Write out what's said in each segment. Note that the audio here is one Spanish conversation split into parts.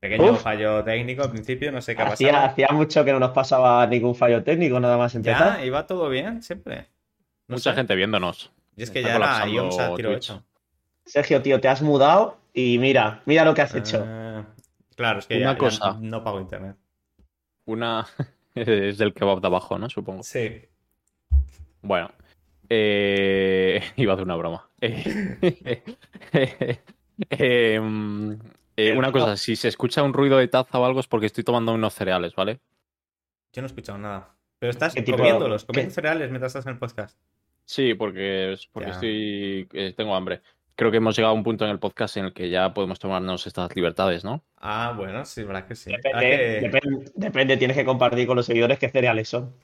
Pequeño Uf. fallo técnico al principio, no sé qué ha Hacía, pasado. hacía mucho que no nos pasaba ningún fallo técnico, nada más empezar. Ya, iba todo bien, siempre. No Mucha sé. gente viéndonos. Y es que Está ya era colapsando Ions a tiro hecho. Sergio, tío, te has mudado y mira, mira lo que has hecho. Ah, claro, es que Una ya, ya cosa. no pago internet. Una es del kebab de abajo, ¿no? Supongo. Sí. Bueno. Eh... Iba a hacer una broma. Eh, eh, mm, eh, una cosa, si se escucha un ruido de taza o algo es porque estoy tomando unos cereales, ¿vale? Yo no he escuchado nada. Pero estás ¿Qué tipo- comiéndolos, comiendo cereales mientras estás en el podcast. Sí, porque, porque Ya. estoy eh, tengo hambre. Creo que hemos llegado a un punto en el podcast en el que ya podemos tomarnos estas libertades, ¿no? Ah, bueno, sí, verdad que sí. Ah, Depende, que- depende, depende, tienes que compartir con los seguidores qué cereales son.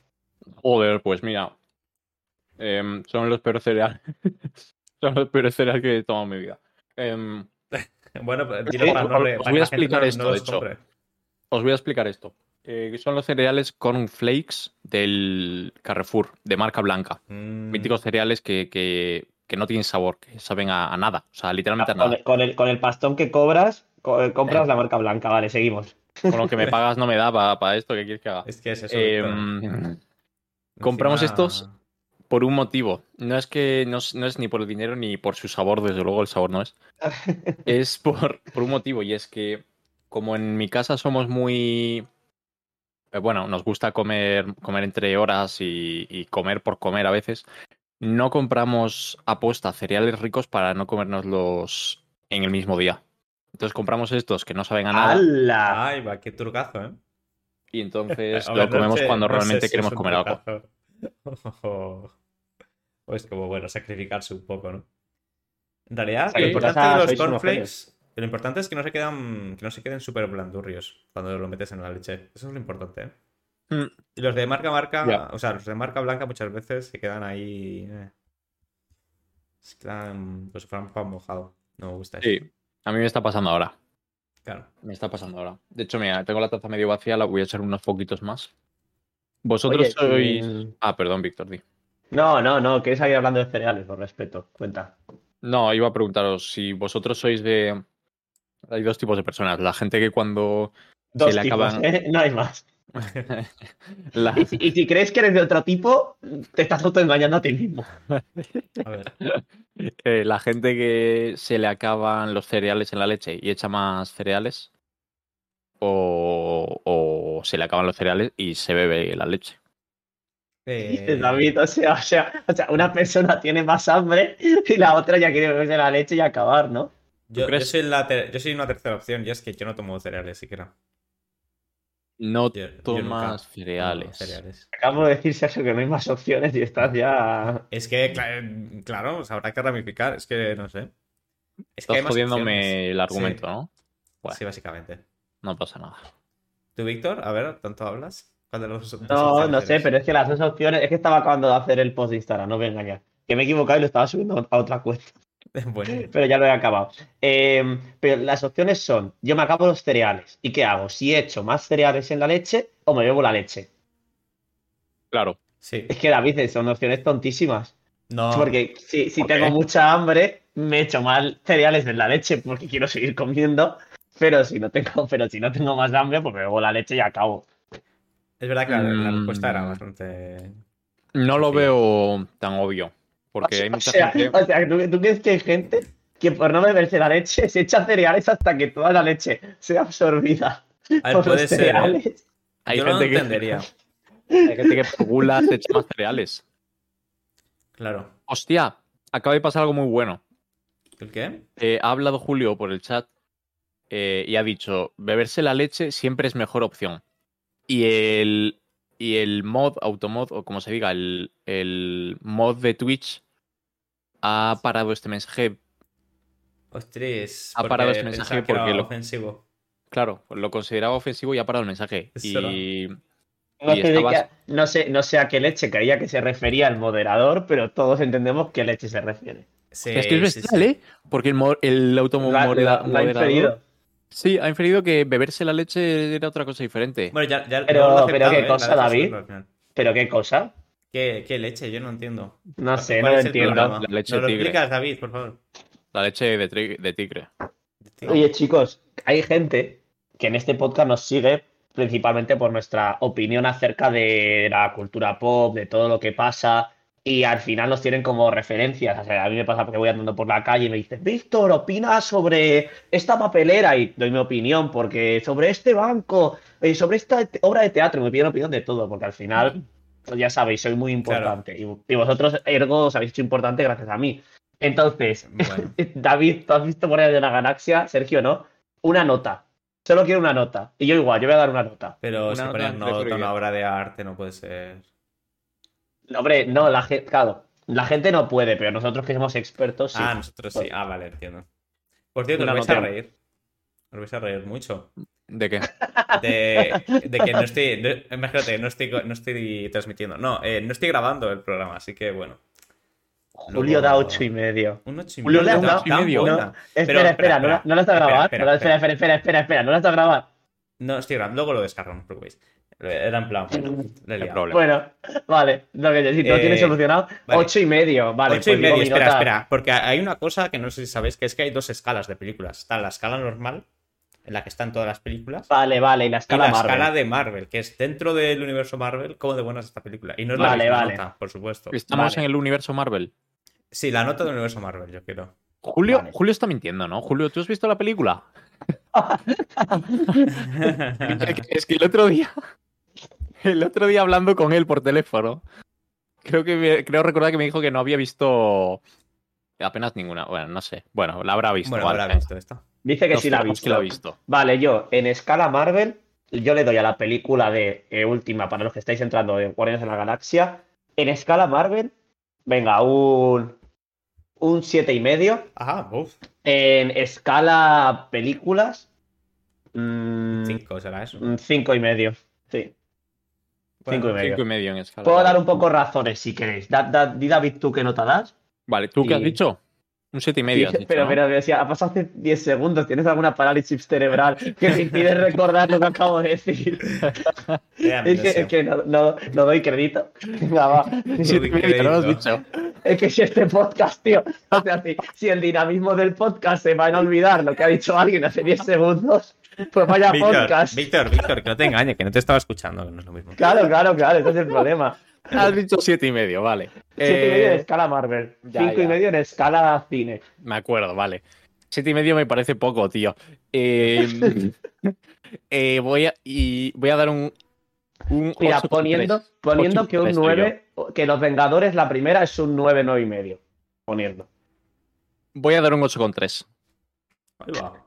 Joder, pues mira. em, son los peores cereales. son los peores cereales que he tomado en mi vida. Em, Bueno, pero Sí, dilo para os- no re- os para voy a explicar no- esto, no de hecho. os voy a explicar esto. Eh, son los cereales cornflakes del Carrefour, de marca blanca. Mm, Míticos cereales que, que- que no tienen sabor, que saben a, a nada. O sea, literalmente a Con nada. el, con el- con el pastón que cobras, co- eh, compras Eh. la marca blanca. Vale, seguimos. Con lo que me pagas no me da para esto, ¿qué quieres que haga? Es que es eso. Em, compramos Encima- estos por un motivo. No es que no, es- no es ni por el dinero ni por su sabor, desde luego el sabor no es. es por, por un motivo y es que como en mi casa somos muy... eh, Bueno, nos gusta comer, comer entre horas y, y comer por comer a veces. No compramos aposta cereales ricos para no comérnoslos en el mismo día. Entonces compramos estos que no saben a nada ¡Hala! Ay, va, qué trucazo, ¿eh? y entonces ver, lo comemos no sé- cuando no sé realmente si queremos comer algo. O o es como, bueno, sacrificarse un poco, ¿no? En realidad, lo importante de los cornflakes, lo importante es que no se quedan, que no se queden súper blandurrios cuando lo metes en la leche. Eso es lo importante, ¿eh? Mm. Y los de marca marca, o sea, los de marca blanca muchas veces se quedan ahí. eh. Se quedan, pues fueran pan mojado. No me gusta eso. Sí, a mí me está pasando ahora. Claro. Me está pasando ahora. De hecho, mira, tengo la taza medio vacía, la voy a echar unos poquitos más. Vosotros Oye, sois... Ah, perdón, Víctor, di. No, no, no, quieres seguir hablando de cereales, por respeto. Cuenta. No, iba a preguntaros si vosotros sois de... Hay dos tipos de personas. La gente que cuando Dos le tipos, acaban- ¿eh? No hay más. la, Y si, y si crees que eres de otro tipo, te estás autoengañando a ti mismo. A ver. eh, la gente que se le acaban los cereales en la leche y echa más cereales o, o se le acaban los cereales y se bebe la leche. Eh, Dices, David, o sea, o sea, o sea, una persona tiene más hambre y la otra ya quiere beberse la leche y acabar, ¿no? yo, yo soy la ter- yo soy una tercera opción y es que yo no tomo cereales siquiera. No Yo- tomas cereales. tomo cereales. Acabo de decir, Sergio, que no hay más opciones y estás ya. Es que, cla- claro, pues habrá que ramificar. Es que no sé. Es que hay Estás más jodiéndome opciones. el argumento, Sí. ¿no? Bueno. Sí, básicamente. No pasa nada. ¿Tú, Víctor? A ver, ¿tanto hablas? ¿Cuál de los dos No, no sé, pero es que las dos opciones. Es que estaba acabando de hacer el post de Instagram, no voy a engañar. Que me he equivocado y lo estaba subiendo a otra cuenta, Bueno, pero ya lo he acabado. Eh, pero las opciones son: yo me acabo los cereales. ¿Y qué hago? Si echo más cereales en la leche o me bebo la leche. Claro. sí. Es que David, son opciones tontísimas. No, Porque si, si ¿Por tengo mucha hambre, me echo más cereales en la leche porque quiero seguir comiendo. Pero si no tengo, pero si no tengo más hambre, pues me bebo la leche y acabo. es verdad que la, la Mm. respuesta era bastante. No lo Sí. veo tan obvio. Porque hay o mucha sea, gente. o sea, ¿tú, tú crees que hay gente que por no beberse la leche se echa cereales hasta que toda la leche sea absorbida A ver, por puede los ser. ¿eh? cereales? Hay Yo no lo gente que. entendería. Hay gente que por gula se echa más cereales. Claro. Hostia, acaba de pasar algo muy bueno. ¿El qué? Eh, ha hablado Julio por el chat eh, y ha dicho: beberse la leche siempre es mejor opción. Y el, y el mod, automod, o como se diga, el, el mod de Twitch ha parado este mensaje. Ostras. Ha porque parado este mensaje que era porque lo- ofensivo. Claro, lo consideraba ofensivo y ha parado el mensaje. Y, No Y sé, estabas- no, sé, no sé a qué leche creía que se refería el moderador, pero todos entendemos qué leche se refiere. Sí, es que es sí, bestial, sí. ¿eh? Porque el, el Sí, ha inferido que beberse la leche era otra cosa diferente. Bueno, ya, ya Pero- lo he pero qué ¿eh? Cosa, David. ¿Pero qué cosa? ¿Qué, qué leche? Yo no entiendo. No sé, no ¿Cuál lo entiendo. La leche ¿Nos lo tigre. explicas, David, por favor? La leche de tigre. Oye, chicos, hay gente que en este podcast nos sigue principalmente por nuestra opinión acerca de la cultura pop, de todo lo que pasa, y al final nos tienen como referencias. O sea, a mí me pasa porque voy andando por la calle y me dicen, Víctor, opina sobre esta papelera y doy mi opinión, porque sobre este banco, y sobre esta obra de teatro, me piden opinión de todo, porque al final, pues ya sabéis, soy muy importante. Y, y vosotros, ergo, os habéis hecho importante gracias a mí. Entonces, Bueno, David, ¿tú has visto Guardianes de la Galaxia? Sergio, ¿no? Una nota. Solo quiero una nota. Y yo igual, yo voy a dar una nota. pero Una si nota una obra de arte no puede ser. No, hombre, no, la gente, claro, la gente no puede, pero nosotros que somos expertos, sí. Ah, nosotros sí. Ah, vale, entiendo. Por cierto, os vais a reír. Os vais a reír mucho. ¿De qué? De, de que no estoy. no- imagínate, no estoy, no estoy transmitiendo. No, eh, no estoy grabando el programa, así que bueno. Julio da ocho y medio. Un ocho y Julio medio. da tan- ocho y medio. No, espera, Pero, espera, ¿no, la- ¿no la has a espera, grabar? espera, No la- espera. espera, espera, espera, espera, espera, ¿no la has a grabar? No estoy grabando, luego lo descargo, no os preocupéis. Era en plan, bueno. Bueno, vale, lo que si lo Eh, tienes solucionado. vale. Ocho y medio, vale. Ocho y pues medio, espera, nota. espera. Porque hay una cosa que no sé si sabéis, que es que hay dos escalas de películas. Está la escala normal, en la que están todas las películas. Vale, vale, y la Y escala la Marvel. escala de Marvel, que es dentro del universo Marvel, como de buena es esta película. Y no es la Vale, misma vale. nota, por supuesto. Estamos Vale. en el universo Marvel. Sí, la nota del universo Marvel, yo quiero. Julio, Vale. Julio está mintiendo, ¿no? Julio, ¿tú has visto la película? es que el otro día. El otro día hablando con él por teléfono. Creo que me- creo recordar que me dijo que no había visto apenas ninguna. Bueno, no sé. Bueno, la habrá visto. bueno, vale, habrá visto esta. Dice que sí la ha visto. que la ha visto. Vale, yo, en escala Marvel, yo le doy a la película de eh, última, para los que estáis entrando de Guardianes de la Galaxia. En escala Marvel, venga, un. Un siete y medio. Ajá, uff. En escala películas, mm, Cinco será eso. un cinco y medio. Sí. Bueno, cinco y medio. Cinco y medio en escala. Puedo dar un poco razones si queréis. Da, da- di David, ¿tú qué nota das? Vale, ¿tú qué has y- dicho? Un siete y medio. dicho, pero, ¿no? pero, pero, si ha pasado hace 10 segundos. ¿Tienes alguna parálisis cerebral que te impide recordar lo que acabo de decir? Era Es que, es que no, no- no doy crédito. Venga, va. Siete y medio, no lo has crédito. dicho. Es que si este podcast, tío, o sea, si, si el dinamismo del podcast se va a olvidar lo que ha dicho alguien hace 10 segundos, pues vaya Víctor, podcast. Víctor, Víctor, que no te engañe, que no te estaba escuchando, que no es lo mismo. Claro, claro, claro, ese es el problema. Has dicho siete y medio, vale. 7 y medio en Eh, escala Marvel, ya, 5 y ya. medio en escala cine. Me acuerdo, vale. Siete y medio me parece poco, tío. Eh, eh, voy, a, y voy a dar un. un Mira, 8,3. poniendo, poniendo 8,3 que un soy 9, que los Vengadores la primera es un 9, 9 y medio. Poniendo. Voy a dar un 8,3. Ahí va.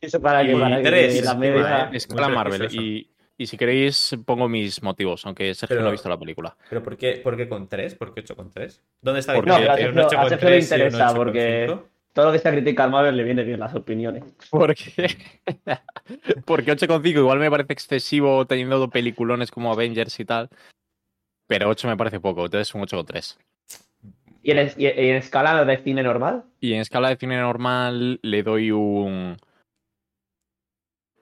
Eso para que, para que tres, la encima, media. ¿eh? Escala Muy Marvel. Y, y si queréis, pongo mis motivos, aunque Sergio Pero- no ha visto la película. ¿Pero por qué, por qué con 3? ¿Por qué 8 con 3? ¿Dónde está Porque- la No, a Sergio- 8 a con Sergio le 3 y un interesa, 8 con porque- 5? Todo lo que sea critica al Marvel le viene bien las opiniones. Porque, porque 8,5 igual me parece excesivo teniendo peliculones como Avengers y tal. Pero 8 me parece poco, entonces un 8,3. ¿Y en, es- y en escala de cine normal? Y en escala de cine normal le doy un.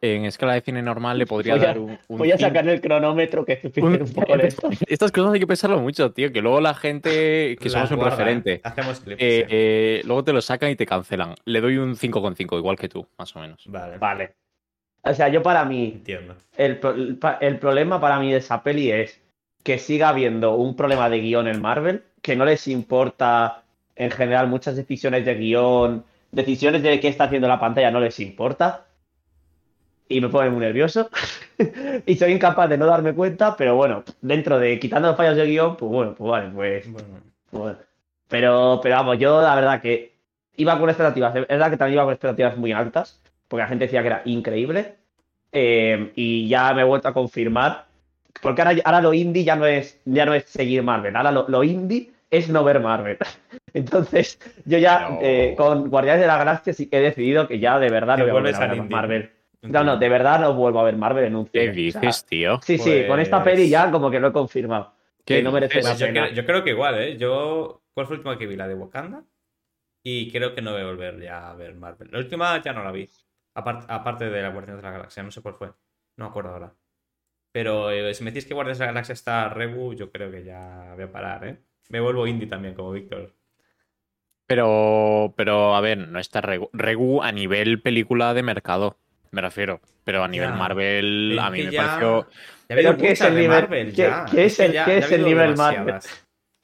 En escala de cine normal le podría Voy a- dar un. un Voy a sacar el cronómetro que estoy Un- un poco de esto. Estas cosas hay que pensarlo mucho, tío. Que luego la gente, que somos un guarda, referente, ¿eh? Hacemos clips. eh, eh, luego te lo sacan y te cancelan. Le doy un 5,5, igual que tú, más o menos. Vale, Vale. O sea, yo para mí, entiendo. el, el problema para mí de esa peli es que siga habiendo un problema de guion en Marvel, que no les importa en general muchas decisiones de guion, decisiones de qué está haciendo la pantalla no les importa. Y me pone muy nervioso. y soy incapaz de no darme cuenta, pero bueno, dentro de quitando los fallos de guion, pues bueno, pues vale, pues Bueno, Bueno, pero, pero vamos, yo la verdad que iba con expectativas, es verdad que también iba con expectativas muy altas, porque la gente decía que era increíble, eh, y ya me he vuelto a confirmar, porque ahora, ahora lo indie ya no es, ya no es seguir Marvel, ahora lo, lo indie es no ver Marvel. Entonces, yo ya No. eh, con Guardianes de la Galaxia sí que he decidido que ya de verdad no voy a volver a ver. Marvel. No, no, de verdad no vuelvo a ver Marvel en un ¿Qué cine. O sea, dices, tío? sí, sí, con esta Pues- peli ya como que lo he confirmado. ¿Qué que no merece la Pues yo, pena. creo, yo creo que igual, ¿eh? Yo. ¿Cuál fue la última que vi? La de Wakanda. Y creo que no voy a volver ya a ver Marvel. La última ya no la vi. Apart- aparte de la Guardianes de la Galaxia, no sé cuál fue. No me acuerdo ahora. Pero eh, si me decís que Guardianes de la Galaxia está Rebu, yo creo que ya voy a parar, ¿eh? Me vuelvo indie también, como Víctor. Pero, pero, a ver, no está Regu, Regu a nivel película de mercado. Me refiero. Pero a nivel Ya. Marvel, Es a mí me ya- pareció. Ya Pero ¿qué es el nivel- Marvel, qué- es que el- qué es nivel Marvel?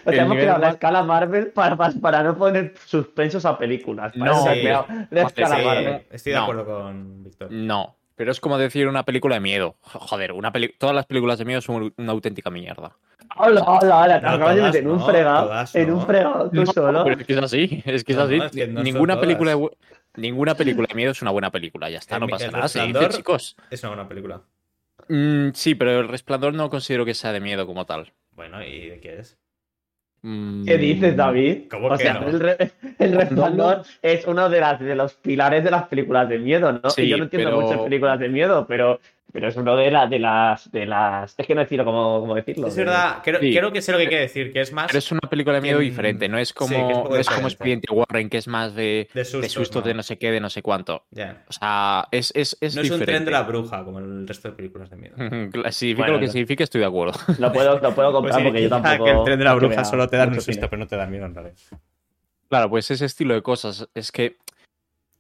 O sea, hemos creado la escala Marvel para, para, para no poner suspensos a películas. Para No, eso se ha sí. creado la escala Sí, Marvel. estoy de No. acuerdo con Víctor. No. Pero es como decir una película de miedo. Joder, una peli- todas las películas de miedo son una auténtica mierda. Hola, hola, hola, te No, acabas de meter en un no, fregado. todas En no. un fregado tú solo. Pero es que es así, es que es así. no, es que no son ninguna, película de, ninguna película de miedo es una buena película, ya está, El no pasa El nada. Se dice, Resplandor- chicos. Es una buena película. Mm, sí, pero el resplandor no considero que sea de miedo como tal. Bueno, ¿y de qué es? Mm, ¿Qué dices, David? ¿Cómo o que sea, no? el, re- el resplandor es uno de, las, de los pilares de las películas de miedo, ¿no? Sí, y yo no entiendo pero- muchas películas de miedo, pero, pero es uno de, las de las de las. Es que no decirlo cómo, cómo decirlo. Es de- verdad, creo, Sí. creo que sé lo que quiere decir, que es más Pero es una película de miedo que- diferente, no es como, sí, es no como. Expediente Warren, que es más de, de de sustos. sustos ¿no? de no sé qué, de no sé cuánto. Ya. O sea, es, es, es no es un tren de la bruja como el resto de películas de miedo. Significa Bueno, lo que no. significa, estoy de acuerdo. Lo puedo, lo puedo comprar Pues porque yo tampoco. que el tren de la bruja solo te da un susto, pero no te da miedo en realidad. Claro, pues ese estilo de cosas. Es que.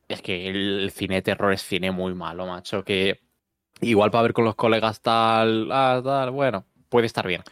Es que el cine de terror es cine muy malo, macho. Que igual para ver con los colegas tal. Ah, tal, bueno, puede estar bien.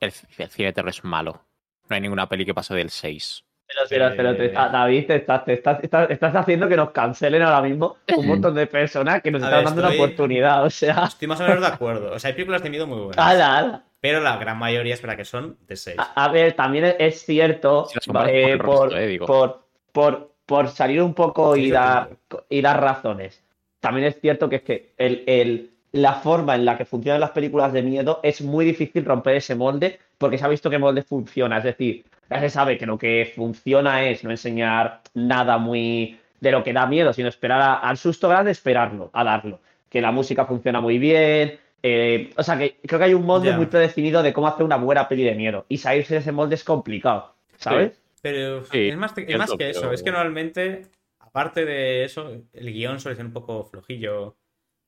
El, el cine de terror es malo. No hay ninguna peli que pase del 6. Pero, pero, pero te- Eh, ah, David, te estás, te estás, estás, estás haciendo que nos cancelen ahora mismo un montón de personas que nos A están ver, dando una estoy- oportunidad. O sea, Estoy más o menos de acuerdo. O sea, hay películas de miedo muy buenas. ala, ala. Pero la gran mayoría es verdad que son de 6. A, a ver, también es- cierto, Si eh, por, resto, eh, por, por, por salir un poco Sí, y dar, y dar razones. También es cierto que es que el, el- la forma en la que funcionan las películas de miedo es muy difícil romper ese molde porque se ha visto que molde funciona. Es decir, ya se sabe que lo que funciona es no enseñar nada muy de lo que da miedo, sino esperar a- al susto grande, esperarlo, a darlo. Que la música funciona muy bien. eh, o sea, que creo que hay un molde muy predefinido de cómo hacer una buena peli de miedo. Y salirse de ese molde es complicado, ¿sabes? Pero Sí, es más, es más que eso. Es que normalmente, aparte de eso, el guion suele ser un poco flojillo.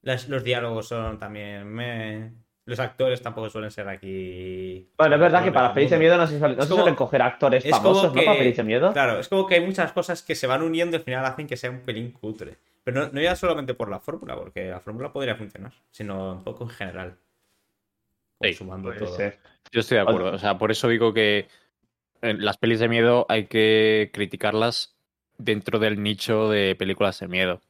Las- los diálogos son también. me- Los actores tampoco suelen ser aquí. Bueno, es verdad que para el pelis de miedo no se suelen, no Es se como- suelen coger actores es como famosos, ¿no? Para pelis de miedo. Claro, es como que hay muchas cosas que se van uniendo y al final hacen que sea un pelín cutre. Pero no, no ya solamente por la fórmula, porque la fórmula podría funcionar, sino un poco en general. Sí, sumando todo. ser. Yo estoy de acuerdo. O sea, por eso digo que en las pelis de miedo hay que criticarlas dentro del nicho de películas de miedo.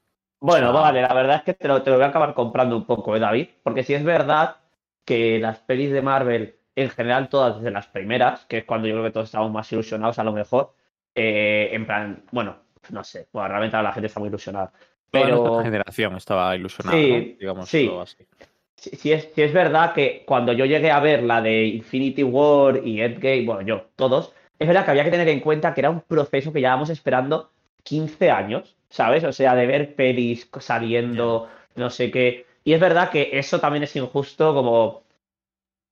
Bueno, vale, la verdad es que te lo, te lo voy a acabar comprando un poco, ¿eh, David? Porque si es verdad que las pelis de Marvel, en general todas desde las primeras, que es cuando yo creo que todos estábamos más ilusionados a lo mejor, eh, en plan, bueno, no sé, bueno, realmente ahora la gente está muy ilusionada. Toda Pero nuestra generación estaba ilusionada, Sí, ¿no? digamos sí. así. si, si es, si es verdad que cuando yo llegué a ver la de Infinity War y Endgame, bueno, yo, todos, es verdad que había que tener en cuenta que era un proceso que llevábamos esperando 15 años, ¿sabes? O sea, de ver pelis saliendo, no sé qué. Y es verdad que eso también es injusto, como.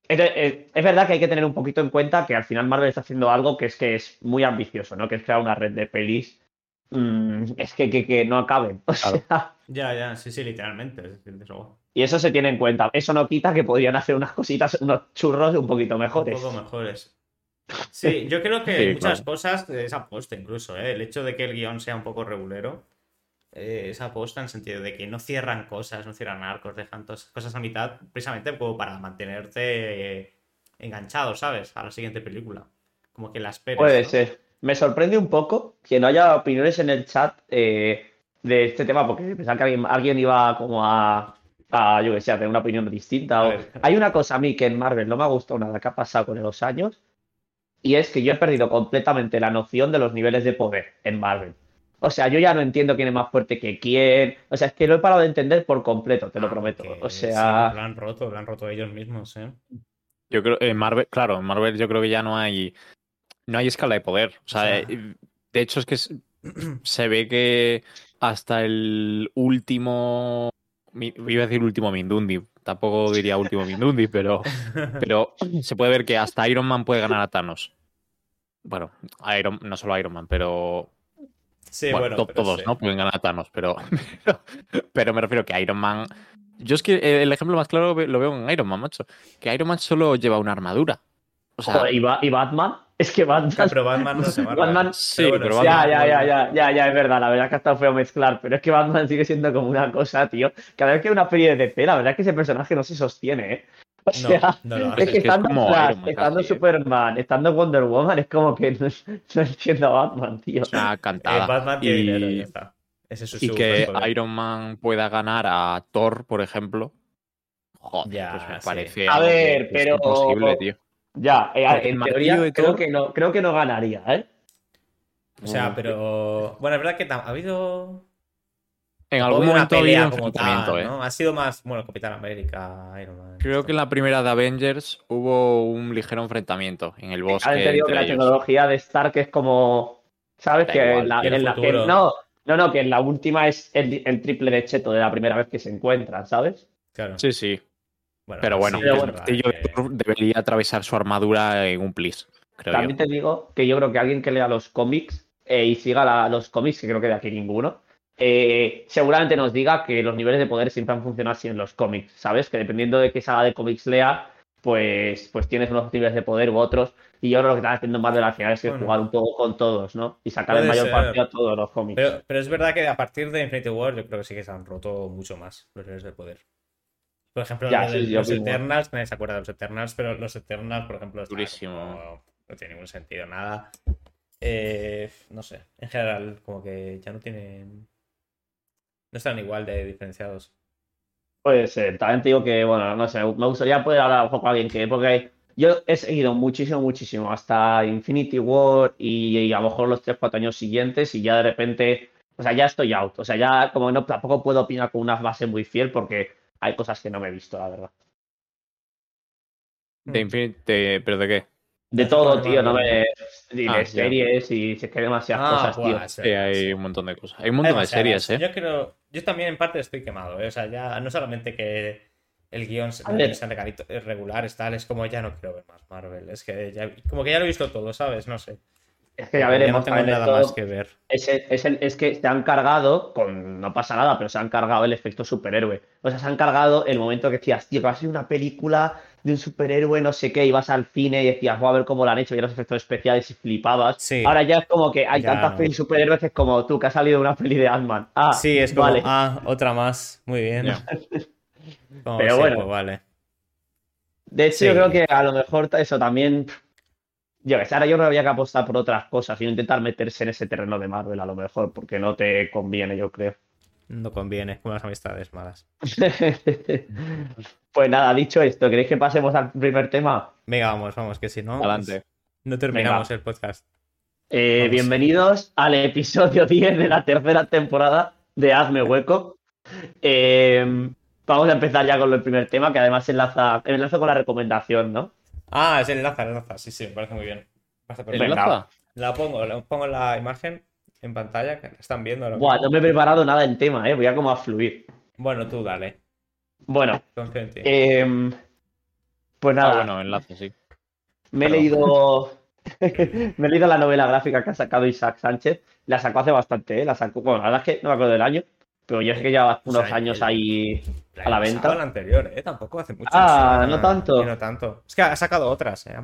Es, es- es verdad que hay que tener un poquito en cuenta que al final Marvel está haciendo algo que es que es muy ambicioso, ¿no? Que es crear una red de pelis. mm, es que, que, que no acaben. O Claro. sea, Ya, ya, sí, sí, literalmente. es decir, y eso se tiene en cuenta. Eso no quita que podrían hacer unas cositas, unos churros un poquito Un mejores. poco mejores. Sí, yo creo que Sí, muchas claro. cosas es aposta incluso, ¿eh? El hecho de que el guion sea un poco regulero eh, es aposta en el sentido de que no cierran cosas, no cierran arcos, dejan todas cosas a mitad precisamente como para mantenerte eh, enganchado, ¿sabes? A la siguiente película. Como que la esperes. Puede ¿no? ser. Me sorprende un poco que no haya opiniones en el chat eh, de este tema, porque pensaba que alguien, alguien iba como a, a, yo que sé, a tener una opinión distinta. O-. Hay una cosa a mí que en Marvel no me ha gustado nada que ha pasado con los años, y es que yo he perdido completamente la noción de los niveles de poder en Marvel. O sea, yo ya no entiendo quién es más fuerte que quién. O sea, es que lo he parado de entender por completo, te lo Ah, prometo. O sí, sea, lo han roto, lo han roto ellos mismos, ¿eh? Yo creo en Marvel, claro, en Marvel yo creo que ya no hay no hay escala de poder. O sea, O sea- eh, de hecho es que es- se ve que hasta el último mi- iba a decir último Mindundi, tampoco diría último Mindundi, pero pero se puede ver que hasta Iron Man puede ganar a Thanos. Bueno, Iron, no solo Iron Man, pero Sí, bueno, bueno, to- pero todos, sí. ¿no? Pueden ganar a Thanos, pero, pero, pero me refiero que Iron Man. Yo es que eh, el ejemplo más claro lo veo en Iron Man, macho. Que Iron Man solo lleva una armadura. O sea, joder, ¿y, Ba- y Batman? Es que Batman. Claro, pero Batman no se. Batman- Sí, pero sí. Ya, Batman- ya, ya, ya, ya, ya, es verdad, la verdad es que hasta feo mezclar, pero es que Batman sigue siendo como una cosa, tío. Cada vez que hay una peli de DC, la verdad es que ese personaje no se sostiene, ¿eh? O No, sea, no es que que es estando como Flash, Iron Man estando ¿eh? Superman, estando Wonder Woman, es como que no, no entiendo a Batman, tío. Es una Eh, cantada. Batman tiene y, dinero, ya está. Ese es su y que. Iron Man pueda ganar a Thor, por ejemplo. Joder, Ya, pues me sí. parece. A ver, pero- imposible, tío. Ya, eh, en de creo que no, creo que no ganaría, ¿eh? O sea, pero. Bueno, es verdad que ha habido. En algún una momento ha habido pelea como enfrentamiento, tal, ¿eh? ¿no? Ha sido más. Bueno, Capitán América, Iron Man. Creo que en la primera de Avengers hubo un ligero enfrentamiento en el bosque. Ahora te digo que la ellos. tecnología de Stark es como. ¿Sabes? Da que igual, en la, en que no, no, no, que en la última es el, el triple de cheto de la primera vez que se encuentran, ¿sabes? Claro. Sí, sí. Bueno, Pero bueno, sí, Pero el martillo de Thor debería atravesar su armadura en un plis, creo También yo. te digo que yo creo que alguien que lea los cómics eh, y siga la- los cómics, que creo que de aquí ninguno, eh, seguramente nos diga que los niveles de poder siempre han funcionado así en los cómics, ¿sabes? Que dependiendo de qué saga de cómics lea, pues, pues tienes unos niveles de poder u otros. Y yo creo que lo que están haciendo Marvel al final es que Bueno. jugar un poco con todos, ¿no? Y sacar el mayor ser. partido a todos los cómics. Pero, pero es verdad que a partir de Infinity War yo creo que sí que se han roto mucho más los niveles de poder. Por ejemplo, Ya, lo de sí, yo los. Eternals, nadie se acuerda de los Eternals, pero los Eternals, por ejemplo, están Durísimo. no tiene ningún sentido, nada. Eh, no sé, en general, como que ya no tienen. No están igual de diferenciados. Puede ser. También te digo que, bueno, no sé, me gustaría poder hablar un poco a alguien que, porque yo he seguido muchísimo, muchísimo hasta Infinity War y, y a lo mejor los 3-4 años siguientes y ya de repente, o sea, ya estoy out. O sea, ya como no, tampoco puedo opinar con una base muy fiel porque hay cosas que no me he visto, la verdad. De Infinity, de- ¿Pero de qué? De todo, tío, no me... Y Ah, de ya. series y es que hay demasiadas Ah, cosas, tío. sí, hay un montón de cosas. Hay un montón de series, ¿eh? Yo creo, yo también en parte estoy quemado, ¿eh? o sea, ya no solamente que el guion sean eh, regulares, tal, es como ya no quiero ver más Marvel, es que ya, como que ya lo he visto todo, ¿sabes? No sé. Es que ya no veremos tengo nada más que ver. Es, es, el- es que se han cargado, con, no pasa nada, pero se han cargado el efecto superhéroe. O sea, se han cargado el momento que decías, tío, va a ser una película de un superhéroe, no sé qué, y vas al cine y decías, voy a ver cómo lo han hecho, y los efectos especiales y flipabas. Sí. Ahora ya es como que hay Ya tantas no. pelis superhéroes que es como tú, que ha salido una peli de Ant-Man. Ah, Sí, es como, vale. ah, otra más, muy bien. Como, Pero sí, bueno. pues vale. De hecho, Sí. yo creo que a lo mejor eso también. Yo que sé, ahora yo que había que apostar por otras cosas y no intentar meterse en ese terreno de Marvel, a lo mejor, porque no te conviene, yo creo. No conviene, como las amistades malas. Pues nada, dicho esto, ¿queréis que pasemos al primer tema? Venga, vamos, vamos, que si no, Adelante. no terminamos el podcast. Eh, bienvenidos al episodio 10 de la tercera temporada de Hazme Hueco. Eh, vamos a empezar ya con el primer tema, que además enlaza, enlaza con la recomendación, ¿no? Ah, es el enlaza, el enlaza, sí, sí, me parece muy bien. ¿El enlaza? La pongo, la pongo la imagen en pantalla, que la están viendo. Buah, no me he preparado nada en tema, ¿eh? Voy a como a fluir. Bueno, tú dale, Bueno, confío en ti. eh, pues nada. Ah, bueno, enlace, sí. Me he Perdón. leído. me he leído la novela gráfica que ha sacado Isaac Sánchez. La sacó hace bastante, ¿eh? La sacó. Bueno, la verdad es que no me acuerdo del año. Pero yo sé que lleva O sea, unos años el- ahí. A la venta. La anterior, ¿eh? Tampoco hace mucho. Ah, no tanto. no tanto. Es que ha sacado otras, ¿eh?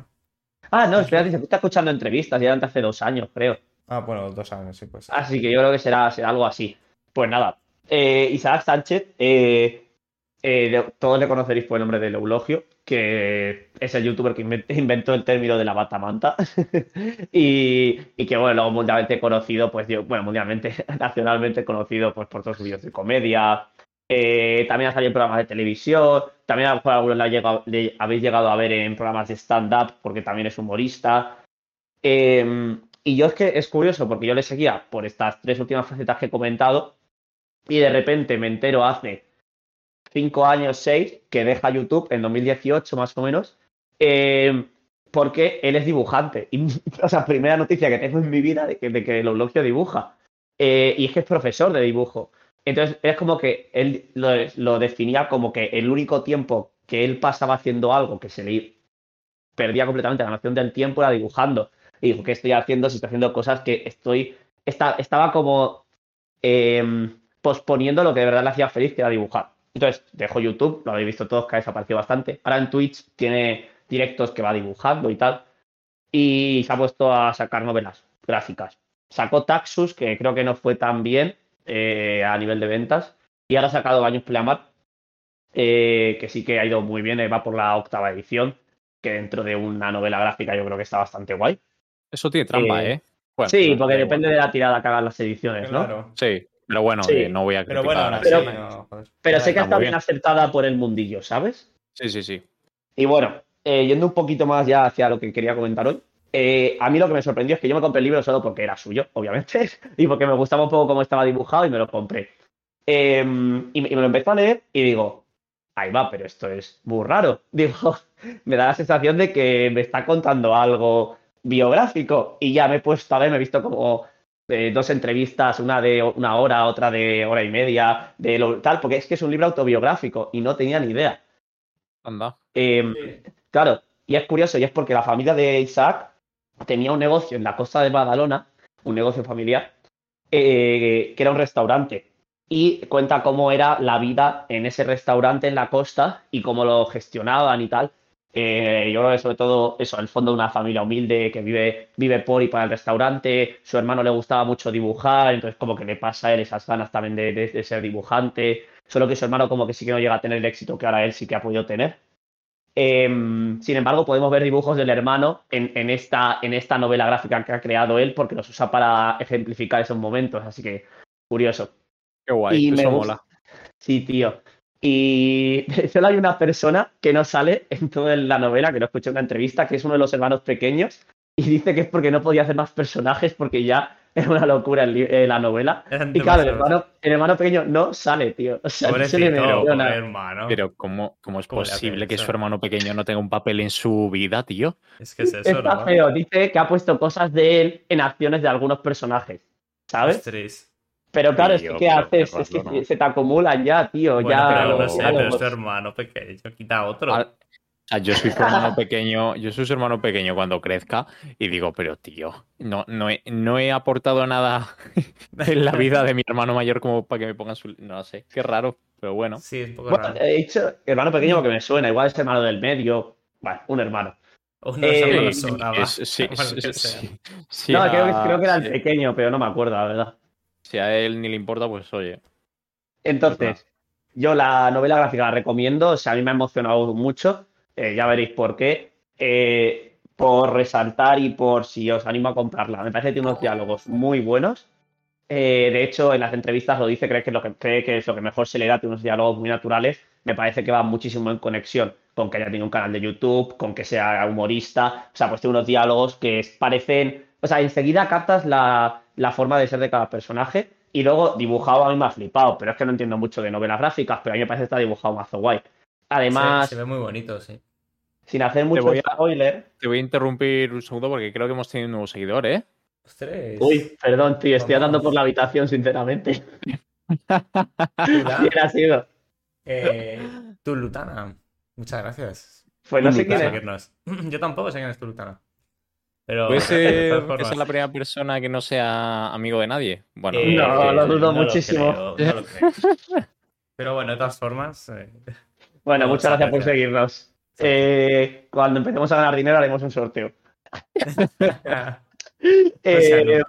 Ah, no, espérate, se está escuchando entrevistas. Ya hace dos años, creo. Ah, bueno, dos años, sí, pues. Así que yo creo que será, será algo así. Pues nada. eh, Isaac Sánchez. eh, eh, todos le conoceréis por el nombre de Eulogio, que es el youtuber que inven- inventó el término de la batamanta. y, y que, bueno, luego mundialmente conocido, pues, yo- bueno, mundialmente, nacionalmente conocido, pues, por todos sus vídeos de comedia. Eh, también ha salido en programas de televisión. También a lo mejor algunos habéis llegado a ver en programas de stand-up, porque también es humorista. Eh, y yo es que es curioso, porque yo le seguía por estas tres últimas facetas que he comentado, y de repente me entero hace cinco años, seis, que deja YouTube en 2018 más o menos, eh, porque él es dibujante. Y, o sea, primera noticia que tengo en mi vida de que, de que dibuja. Eh, y es que es profesor de dibujo. Entonces, es como que él lo, definía como que el único tiempo que él pasaba haciendo algo que se le perdía completamente la noción del tiempo era dibujando. Y dijo, ¿qué estoy haciendo si estoy haciendo cosas que estoy... esta- estaba como eh, posponiendo lo que de verdad le hacía feliz, que era dibujar. Entonces, dejó YouTube, lo habéis visto todos, que ha desaparecido bastante. Ahora en Twitch tiene directos que va dibujando y tal. y se ha puesto a sacar novelas gráficas. Sacó Taxus, que creo que no fue tan bien eh, a nivel de ventas, y ahora ha sacado Baños Pleamar, eh, que sí que ha ido muy bien, eh, va por la octava edición, que dentro de una novela gráfica yo creo que está bastante guay. Eso tiene trampa, Eh, ¿eh? Bueno, sí, porque depende igual. de la tirada que hagan las ediciones, ¿no? Claro. Sí, pero bueno, Sí. no voy a Pero criticar. bueno, Pero- no, joder. Pero sé que Está está bien acertada por el mundillo, ¿sabes? Sí, sí, sí. Y bueno, eh, yendo un poquito más ya hacia lo que quería comentar hoy, eh, a mí lo que me sorprendió es que yo me compré el libro solo porque era suyo, obviamente, y porque me gustaba un poco cómo estaba dibujado y me lo compré. Y, me- y me lo empecé a leer y digo, ahí va, pero esto es muy raro. Digo, me da la sensación de que me está contando algo biográfico y ya me he puesto a ver, me he visto como eh, dos entrevistas, una de una hora, otra de hora y media, de lo tal, porque es que es un libro autobiográfico y no tenía ni idea. Anda. Eh, Claro, y es curioso, y es porque la familia de Isaac tenía un negocio en la costa de Badalona, un negocio familiar, eh, que era un restaurante. Y cuenta cómo era la vida en ese restaurante en la costa y cómo lo gestionaban y tal. Eh, yo creo que sobre todo eso, en el fondo de una familia humilde que vive, vive por y para el restaurante. Su hermano le gustaba mucho dibujar, entonces como que le pasa a él esas ganas también de, de- de ser dibujante. Solo que su hermano como que sí que no llega a tener el éxito que ahora él sí que ha podido tener. Em, sin embargo, podemos ver dibujos del hermano en, en esta, en esta novela gráfica que ha creado él porque los usa para ejemplificar esos momentos. Así que, curioso. Qué guay, Y me eso gusta- mola. Sí, tío. Y solo hay una persona que no sale en toda la novela, que no escuché en una entrevista, que es uno de los hermanos pequeños, y dice que es porque no podía hacer más personajes porque ya es una locura el eh, la novela. Y claro, el hermano, el hermano pequeño no sale, tío. O sea, no se le pobre hermano. Pero ¿cómo, cómo es ¿Cómo le hace posible que su hermano pequeño no tenga un papel en su vida, tío? Es que es eso, Está ¿no? feo. Dice que ha puesto cosas de él en acciones de algunos personajes, ¿sabes? Ostras. Pero claro, es que ¿qué haces? Es que se te acumulan ya, tío. Bueno, ya, pero no sé, pero es tu hermano pequeño. Quita otro. Ah, sea, yo soy su hermano pequeño, yo soy su hermano pequeño cuando crezca y digo, pero tío, no, no, he, no he aportado nada en la vida de mi hermano mayor como para que me pongan su... No sé, qué raro, pero bueno. Sí, es un poco Bueno, raro. he dicho hermano pequeño porque me suena, igual es hermano del medio. Bueno, un hermano. Eh, Sí. Es- sí, no, creo, que, creo que era el pequeño, pero no me acuerdo, la verdad. Si a él ni le importa, pues oye. Entonces, yo la novela gráfica la recomiendo, o sea, a mí me ha emocionado mucho, eh, ya veréis por qué. Eh, por resaltar y por si os animo a comprarla. Me parece que tiene unos diálogos muy buenos. Eh, de hecho, en las entrevistas lo dice, cree que, es lo que, cree que es lo que mejor se le da, tiene unos diálogos muy naturales. Me parece que va muchísimo en conexión con que haya tenido un canal de YouTube, con que sea humorista. O sea, pues tiene unos diálogos que parecen. O sea, enseguida captas la, la forma de ser de cada personaje. Y luego dibujado a mí me ha flipado, pero es que no entiendo mucho de novelas gráficas, pero a mí me parece que está dibujado mazo guay. Además, Se, se ve muy bonito, sí. sin hacer mucho voy a- spoiler. Te voy a interrumpir un segundo porque creo que hemos tenido un nuevo seguidor, ¿eh? Ostras. Uy, perdón, tío, estoy Vamos. andando por la habitación, sinceramente. ¿Quién ha sido? Eh, tu Lutana. Muchas gracias. Pues no sé quién es. Yo tampoco sé quién es tu Lutana. Pero. ¿Puede de ser todas que formas, sea la primera persona que no sea amigo de nadie? Bueno, eh, No, lo dudo no muchísimo. creo, no lo creo. Pero bueno, de todas formas. eh, Bueno, muchas gracias por seguirnos. Eh, cuando empecemos a ganar dinero haremos un sorteo. Eh,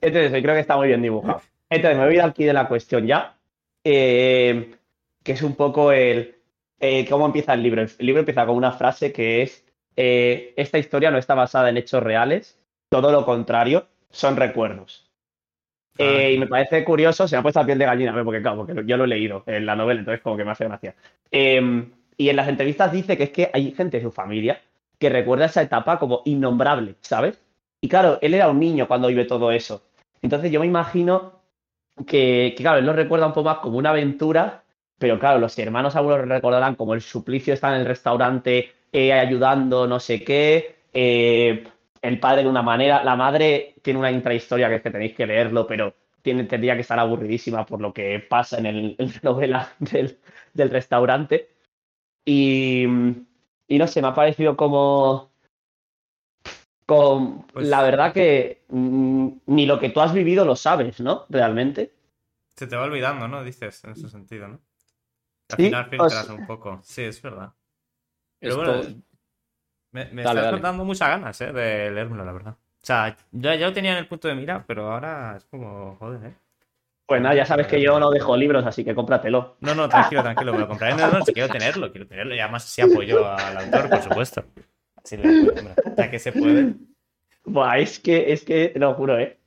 entonces, creo que está muy bien dibujado. Entonces, me voy a ir aquí de la cuestión ya, eh, que es un poco el eh, cómo empieza el libro. El libro empieza con una frase que es, eh, esta historia no está basada en hechos reales, todo lo contrario, son recuerdos. Ah, Eh, y me parece curioso, se me ha puesto la piel de gallina, porque claro, porque yo lo he leído en la novela, entonces como que me hace gracia. Eh, y en las entrevistas dice que es que hay gente de su familia que recuerda esa etapa como innombrable, ¿sabes? Y claro, él era un niño cuando vive todo eso. Entonces yo me imagino que, que, claro, él lo recuerda un poco más como una aventura, pero claro, los hermanos abuelos lo recordarán como el suplicio está en el restaurante eh, ayudando, no sé qué, eh, el padre de una manera, la madre tiene una intrahistoria que es que tenéis que leerlo, pero tiene, tendría que estar aburridísima por lo que pasa en, el, en la novela del, del restaurante. Y, y no sé, me ha parecido como... Con, Pues- la verdad que mm, ni lo que tú has vivido lo sabes, ¿no? Realmente. Se te va olvidando, ¿no? Dices, en ese sentido, ¿no? Al Sí, final pues- filtras un poco. Sí, es verdad. Pero bueno, Me, me Dale, está dale. dando muchas ganas, ¿eh? De leérmelo, la verdad. O sea, ya, ya lo tenía en el punto de mira, pero ahora es como, joder, ¿eh? Pues nada, ya sabes que yo no dejo libros, así que cómpratelo. No, no, tranquilo, tranquilo, me lo compraré. No, no, si quiero tenerlo, quiero tenerlo. Y además sí apoyo al autor, por supuesto. Sí, lo apoyo, hombre. Ya que se puede. Buah, es que, es que, lo juro, ¿eh?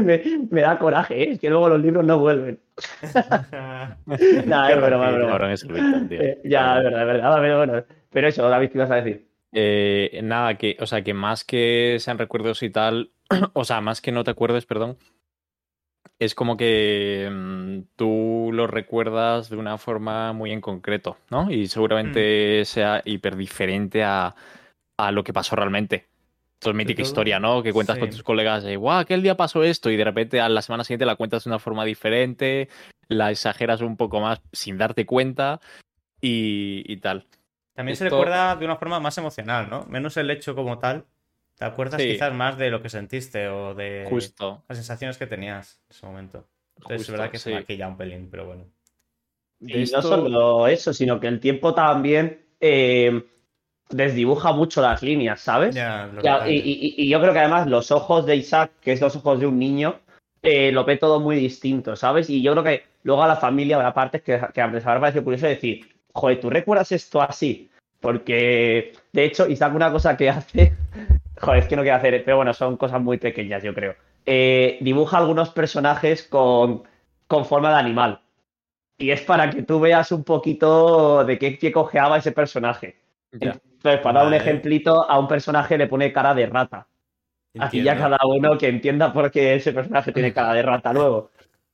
Me, me da coraje, ¿eh? Es que luego los libros no vuelven. Nada, es broma, es broma. Cabrón es el Víctor, tío. Eh, ya, es verdad, es verdad. Pero, bueno, pero eso, David, ¿qué ibas a decir? Eh, nada, que, o sea, que más que sean recuerdos y tal, o sea, más que no te acuerdes, perdón, es como que mm, tú lo recuerdas de una forma muy en concreto, ¿no? Y seguramente sea hiper diferente a, a lo que pasó realmente. Esto es mítica todo, historia, ¿no? Que cuentas con tus colegas de, guau, aquel día pasó esto, y de repente a la semana siguiente la cuentas de una forma diferente, la exageras un poco más sin darte cuenta y, y tal. También se recuerda de una forma más emocional, ¿no? Menos el hecho como tal. Te acuerdas Sí. quizás más de lo que sentiste o de Justo. las sensaciones que tenías en ese momento. Entonces Justo, es verdad que se sí. maquilla un pelín, pero bueno. Y no solo eso, sino que el tiempo también eh, desdibuja mucho las líneas, ¿sabes? Que- y, y- y yo creo que además los ojos de Isaac, que es los ojos de un niño, eh, lo ve todo muy distinto, ¿sabes? Y yo creo que luego a la familia habrá partes que, que les habrá parecido curioso decir, joder, ¿tú recuerdas esto así? Porque, de hecho, Isaac una cosa que hace, joder, es que no quiero hacer, pero bueno, son cosas muy pequeñas, yo creo. Eh, dibuja algunos personajes con, con forma de animal. Y es para que tú veas un poquito de qué, qué cojeaba ese personaje. Ya. Entonces, para dar un ejemplito, a un personaje le pone cara de rata. Aquí ya cada uno que entienda por qué ese personaje tiene cara de rata luego.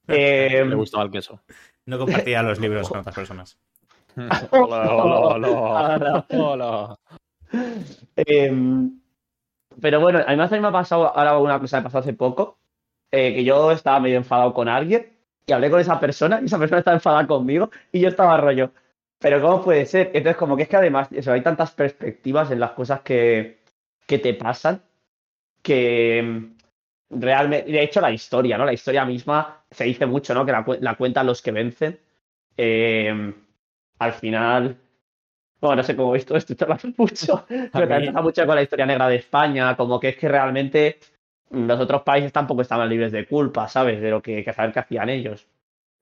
Eh, Me gustaba el queso. No compartía los libros con otras personas. hola, hola, Ahora. hola. Em, pero bueno, además a mí me ha pasado ahora una cosa que me pasó hace poco, eh, que yo estaba medio enfadado con alguien y hablé con esa persona y esa persona estaba enfadada conmigo y yo estaba rollo. Pero ¿cómo puede ser? Entonces como que es que además eso, hay tantas perspectivas en las cosas que, que te pasan que em, realmente, de hecho la historia, ¿no? La historia misma se dice mucho, ¿no? Que la, cu- la cuentan los que vencen. Em, al final, bueno, no sé cómo esto, esto te mucho, pero también pasa mucho con la historia negra de España, como que es que realmente los otros países tampoco estaban libres de culpa, ¿sabes? De lo que, que saber qué hacían ellos.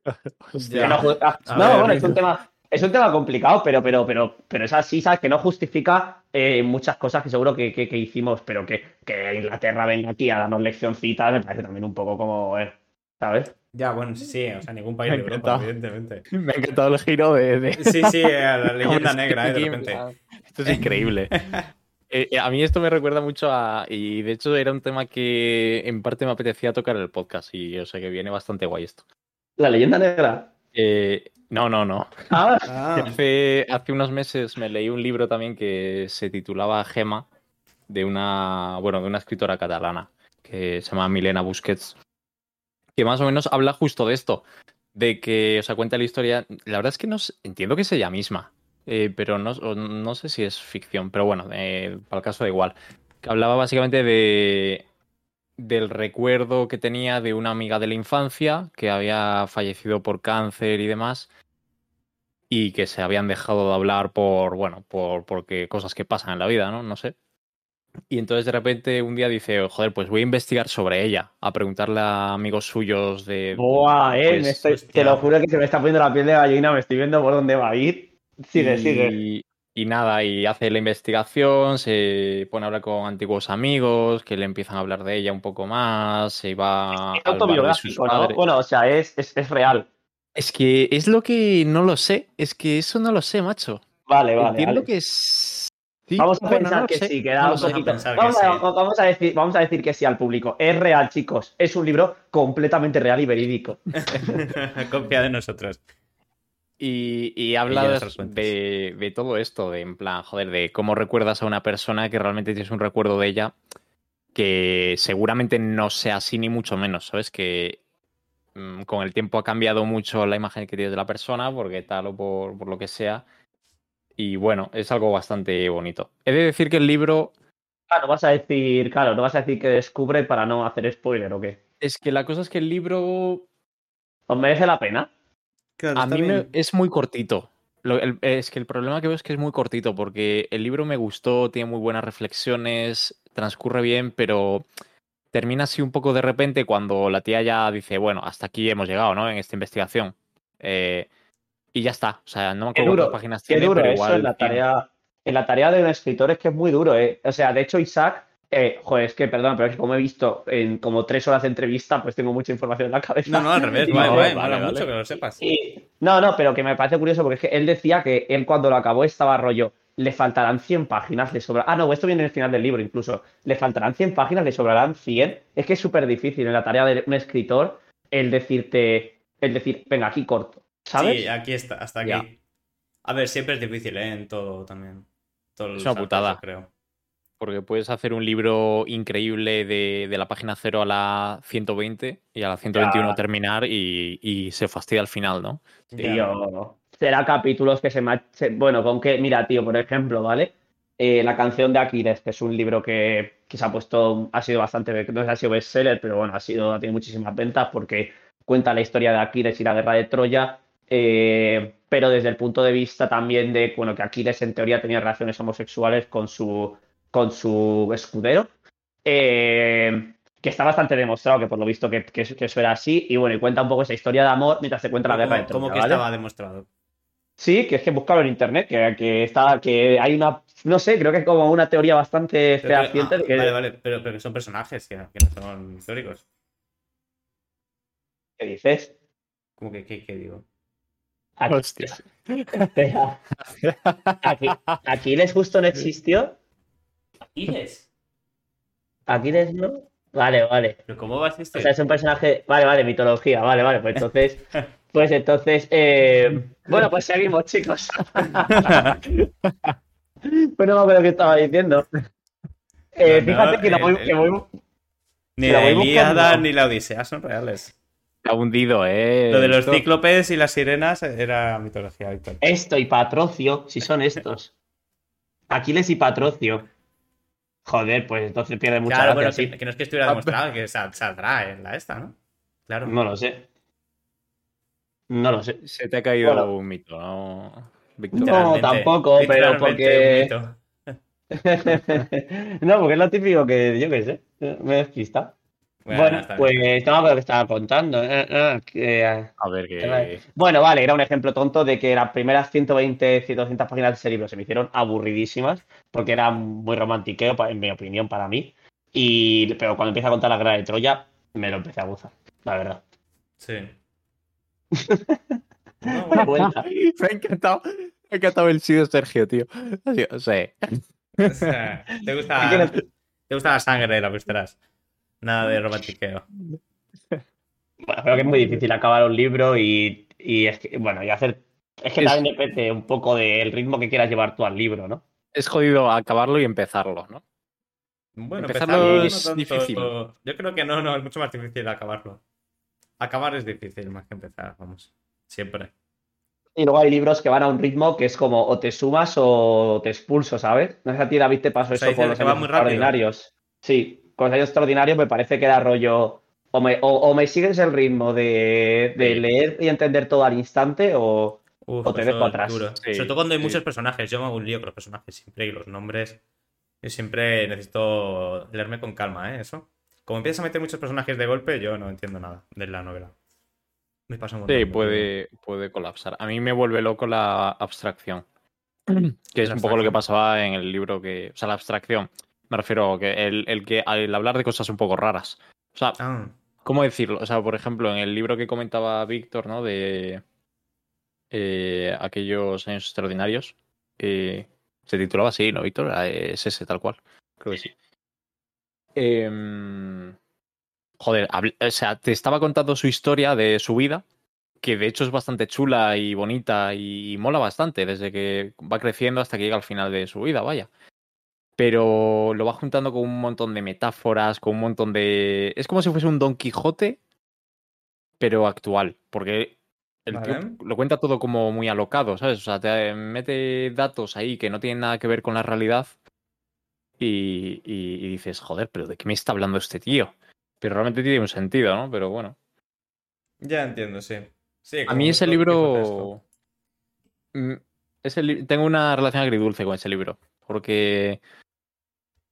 Que no ah, no, bueno, es un tema, es un tema complicado, pero, pero, pero, pero es así, ¿sabes? Que no justifica eh, muchas cosas que seguro que, que- que hicimos, pero que, que Inglaterra venga aquí a darnos leccioncitas, me parece también un poco como, eh, ¿sabes? Ya, bueno, sí, sí, o sea, ningún país Me de Europa, evidentemente. Me ha encantado el giro de. de- Sí, sí, a la leyenda negra, ¿eh? De repente. Esto es increíble. Eh, eh, a mí esto me recuerda mucho a. Y de hecho era un tema que en parte me apetecía tocar en el podcast. Y o sea que viene bastante guay esto. La leyenda negra. Eh, no, no, no. Ah, Hace, hace unos meses me leí un libro también que se titulaba Gema, de una, bueno, de una escritora catalana que se llama Milena Busquets, que más o menos habla justo de esto, de que, o sea, cuenta la historia, la verdad es que no sé- entiendo que es ella misma, eh, pero no, no sé si es ficción, pero bueno, eh, para el caso da igual, que hablaba básicamente de del recuerdo que tenía de una amiga de la infancia que había fallecido por cáncer y demás y que se habían dejado de hablar por, bueno, por porque cosas que pasan en la vida, ¿no? No sé. Y entonces de repente un día dice, joder, pues voy a investigar sobre ella, a preguntarle a amigos suyos de... Buah, eh, pues, me estoy- te lo juro que se me está poniendo la piel de gallina, me estoy viendo por dónde va a ir. Sigue, y, sigue. y nada, y hace la investigación, se pone a hablar con antiguos amigos que le empiezan a hablar de ella un poco más, se va Es autobiográfico, ¿no? Bueno, o sea, es, es, es real. Es que es lo que no lo sé, es que eso no lo sé, macho. Vale, vale. Entiendo vale. que es... sí, Vamos a bueno, pensar no que sé, sí, que no da lo un poquito. Vamos, a, sí. vamos a decir, vamos a decir que sí al público. Es real, chicos. Es un libro completamente real y verídico. Confía de nosotros. Y, y habla de- de todo esto, de en plan, joder, de cómo recuerdas a una persona que realmente tienes un recuerdo de ella que seguramente no sea así ni mucho menos, ¿sabes? Que mm, con el tiempo ha cambiado mucho la imagen que tienes de la persona, porque tal o por, por lo que sea. Y bueno, es algo bastante bonito. He de decir que el libro, Claro, vas a decir, claro, no vas a decir que descubre para no hacer spoiler o qué. es que la cosa es que el libro ¿Os merece la pena? a mí me- es muy cortito. Lo- el- es que el problema que veo es que es muy cortito, porque el libro me gustó, tiene muy buenas reflexiones, transcurre bien, pero termina así un poco de repente cuando la tía ya dice, bueno, hasta aquí hemos llegado, ¿no? En esta investigación. Eh, y ya está. O sea, no me acuerdo duro, cuántas páginas Qué tiene, duro pero eso igual. en la 100. tarea. En la tarea de un escritor es que es muy duro, ¿eh? O sea, de hecho, Isaac, eh, joder, es que perdón, pero es que como he visto en como tres horas de entrevista, pues tengo mucha información en la cabeza. No, no, al revés. No, vale, mola vale. mucho que lo sepas. Y- no, no, pero que me parece curioso porque es que él decía que él cuando lo acabó estaba rollo, le faltarán 100 páginas, le sobra. Ah, no, esto viene en el final del libro incluso. Le faltarán 100 páginas, le sobrarán 100. Es que es súper difícil en la tarea de un escritor el decirte, el decir, venga, aquí corto, ¿sabes? Sí, aquí está, hasta aquí. Ya. A ver, siempre es difícil, ¿eh? En todo también. Todo Es una putada. creo. Porque puedes hacer un libro increíble de, de la página 0 a la 120 y a la 121 Ya. terminar y, y se fastidia al final, ¿no? Tío, será capítulos que se, ma- se- Bueno, con que, mira, tío, por ejemplo, ¿vale? Eh, la canción de Aquiles, que es un libro que, que se ha puesto, ha sido bastante, no sé ha sido bestseller, pero bueno, ha sido, ha tenido muchísimas ventas porque cuenta la historia de Aquiles y la guerra de Troya, eh, pero desde el punto de vista también de, bueno, que Aquiles en teoría tenía relaciones homosexuales con su, con su escudero. Eh, que está bastante demostrado que por lo visto que, que- que eso era así, y bueno, y cuenta un poco esa historia de amor mientras se cuenta la guerra de ¿Cómo, Troya, cómo que ¿vale? estaba demostrado? Sí, que es que búscalo en internet, que, que está, que hay una, no sé, creo que es como una teoría bastante fehaciente ah, de que, Vale, vale, pero, pero que son personajes que, que no son históricos. ¿qué dices? ¿Cómo que qué, qué digo? Aquí- Hostia. aquí, Aquiles justo no existió, ¿Iles? Aquiles no, vale, vale, ¿Pero cómo va a o existir? sea, es un personaje, vale, vale, mitología, vale, vale, pues entonces, pues entonces, eh, bueno, pues seguimos, chicos. Pues no me acuerdo qué estaba diciendo. Eh, No, no, fíjate que la voy, el- que voy- Ni la la Ilíada ni la Odisea son reales. Ha hundido, ¿eh? Lo de los Esto- cíclopes y las sirenas era mitología, Víctor. Esto y Patrocio, si son estos. Aquiles y Patrocio. Joder, pues entonces pierde mucha Claro, gracia, bueno, sí. que, que no es que estuviera demostrado, que sal- saldrá en la esta, ¿no? Claro. No lo sé. No lo sé. Se te ha caído Bueno. un mito, ¿no? Víctor? No, tampoco, pero porque- no, porque es lo típico que yo qué sé. Me despista. Bueno, está pues no lo que estaba contando. Eh, eh, que, eh, A ver, que... Bueno, vale, era un ejemplo tonto de que las primeras 120, 200 páginas de ese libro se me hicieron aburridísimas porque era muy romantiqueo, en mi opinión, para mí. Y, pero cuando empieza a contar la guerra de Troya, me lo empecé a gozar, la verdad. Sí. Me ha encantado, me ha encantado el sí de Sergio, tío. Sí, o sea, O sea, te gusta, te gusta la sangre, la verás. Nada de romantiqueo. Bueno, creo que es muy difícil acabar un libro y, y es que, bueno, y hacer. Es que Es- también depende un poco del ritmo que quieras llevar tú al libro, ¿no? es jodido acabarlo y empezarlo, ¿no? Bueno, Empezarlo empezarlo no es tanto- difícil. Yo creo que no, no, es mucho más difícil acabarlo. Acabar es difícil más que empezar, vamos. Siempre. Y luego hay libros que van a un ritmo que es como o te sumas o te expulso, ¿sabes? No sé si a ti, David, te pasó O sea, eso con dices los años muy extraordinarios. Sí, con los años extraordinarios me parece que era rollo. O me, o, o me sigues el ritmo de, leer y entender todo al instante, o. Uf, O te dejo es atrás. duro. Sí, Sobre todo cuando hay sí. muchos personajes. Yo me hago un lío con los personajes siempre y los nombres. Yo siempre necesito leerme con calma, ¿eh? Eso. Como empiezas a meter muchos personajes de golpe, yo no entiendo nada de la novela. Me pasa un montón. Sí, puede, puede colapsar. A mí me vuelve loco la abstracción. Que es un poco lo que pasaba en el libro que. O sea, la abstracción. Me refiero a que el, el que al hablar de cosas un poco raras. O sea, Ah, ¿cómo decirlo? O sea, por ejemplo, en el libro que comentaba Víctor, ¿no? De eh, aquellos años extraordinarios. eh, se titulaba así, ¿no, Víctor? Ah, Es ese, tal cual. Creo que sí. Em, joder, o sea, te estaba contando su historia de su vida, que de hecho es bastante chula y bonita y, mola bastante desde que va creciendo hasta que llega al final de su vida, vaya. Pero lo va juntando con un montón de metáforas, con un montón de... Es como si fuese un Don Quijote, pero actual, porque el tío Vale. lo cuenta todo como muy alocado, ¿sabes? O sea, te mete datos ahí que no tienen nada que ver con la realidad y, y- y dices, joder, pero ¿de qué me está hablando este tío? Pero realmente tiene un sentido, ¿no? Pero bueno. ya entiendo, sí. Sí, A mí ese libro mm, ese li- tengo una relación agridulce con ese libro, porque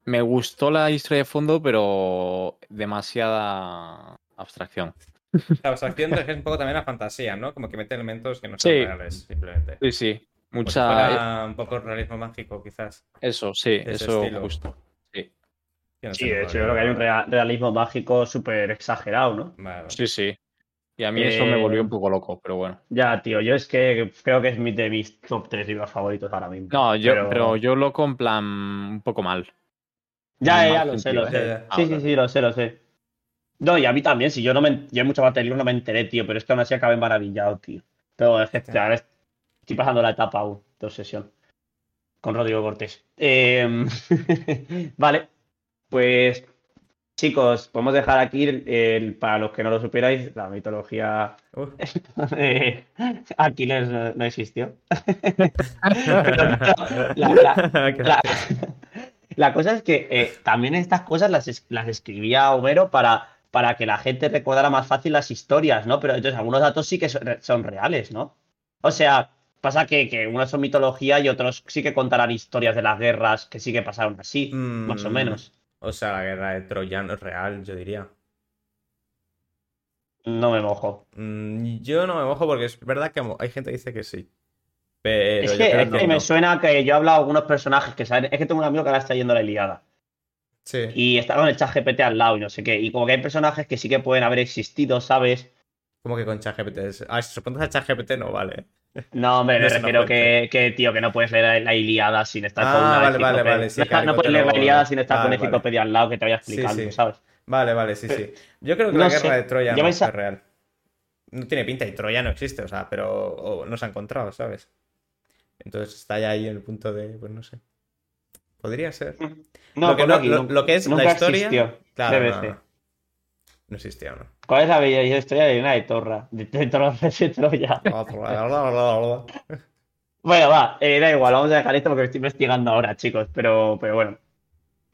me gustó la historia de fondo, pero demasiada abstracción. La abstracción es un poco también la fantasía, ¿no? Como que mete elementos que no son Sí. reales, simplemente. Sí, sí, Mucha... fuera un poco realismo mágico, quizás. Eso, sí, eso estilo. justo. Sí, no Sí, de hecho, yo creo que hay un realismo mágico súper exagerado, ¿no? Vale, sí, sí. Y a mí eso me Eh, volvió un poco loco, pero bueno. Ya, tío, yo es que creo que es mi, de mis top 3 libros favoritos ahora mismo. No, yo, Pero- pero... yo loco en plan un poco mal. Ya, ya, mal lo sé, lo ¿eh? sé. Ah, Sí, sí, sí, lo sé, lo sé. No, y a mí también, si yo no me. Yo en mucha parte del libro no me enteré, tío, pero es que aún así acabé maravillado, tío. Pero es que Ya. Estoy pasando la etapa aún de obsesión con Rodrigo Cortés. Eh, vale, pues chicos, podemos dejar aquí, el- el- para los que no lo supierais, la mitología de Aquiles no, no existió. Pero, la- la- Qué la, gracioso. la cosa es que eh, también estas cosas las, es- las escribía Homero para, para que la gente recordara más fácil las historias, ¿no? Pero entonces algunos datos sí que son, son reales, ¿no? O sea, pasa que, que unos son mitología y otros sí que contarán historias de las guerras que sí que pasaron así, más o Mm, menos. O sea, la guerra de Troyano es real, yo diría. No me mojo. Mm, Yo no me mojo porque es verdad que hay gente que dice que sí. Pero es que, es que que me no. suena que yo he hablado a algunos personajes que saben. Es que tengo un amigo que ahora está yendo a la Iliada. Sí. Y está con el chat GPT al lado y no sé qué. Y como que hay personajes que sí que pueden haber existido, ¿sabes? Como que con ChatGPT. Ah, si supones a ChatGPT no vale. No, hombre, me refiero que, que, tío, que no puedes leer la Iliada sin estar Ah, con una vale, vale, vale, sí, no, puedes leer la Iliada sin estar con una enciclopedia al lado que te vaya explicando, sí. ¿sabes? Vale, vale, sí, sí. Yo creo que no la sé. guerra de Troya no a- es real. No tiene pinta y Troya no existe, o sea, pero no se ha encontrado, ¿sabes? Entonces está ya ahí en el punto de, pues no sé. Podría ser. No, lo, que pon no- aquí, lo- lo que es la historia. Claro, no, no. No existía, ¿no? ¿Cuál es la bella historia de Elena de Torra? De, de Torra de Troya. Bueno, va, eh, da igual, vamos a dejar esto porque estoy investigando ahora, chicos, pero, pero bueno.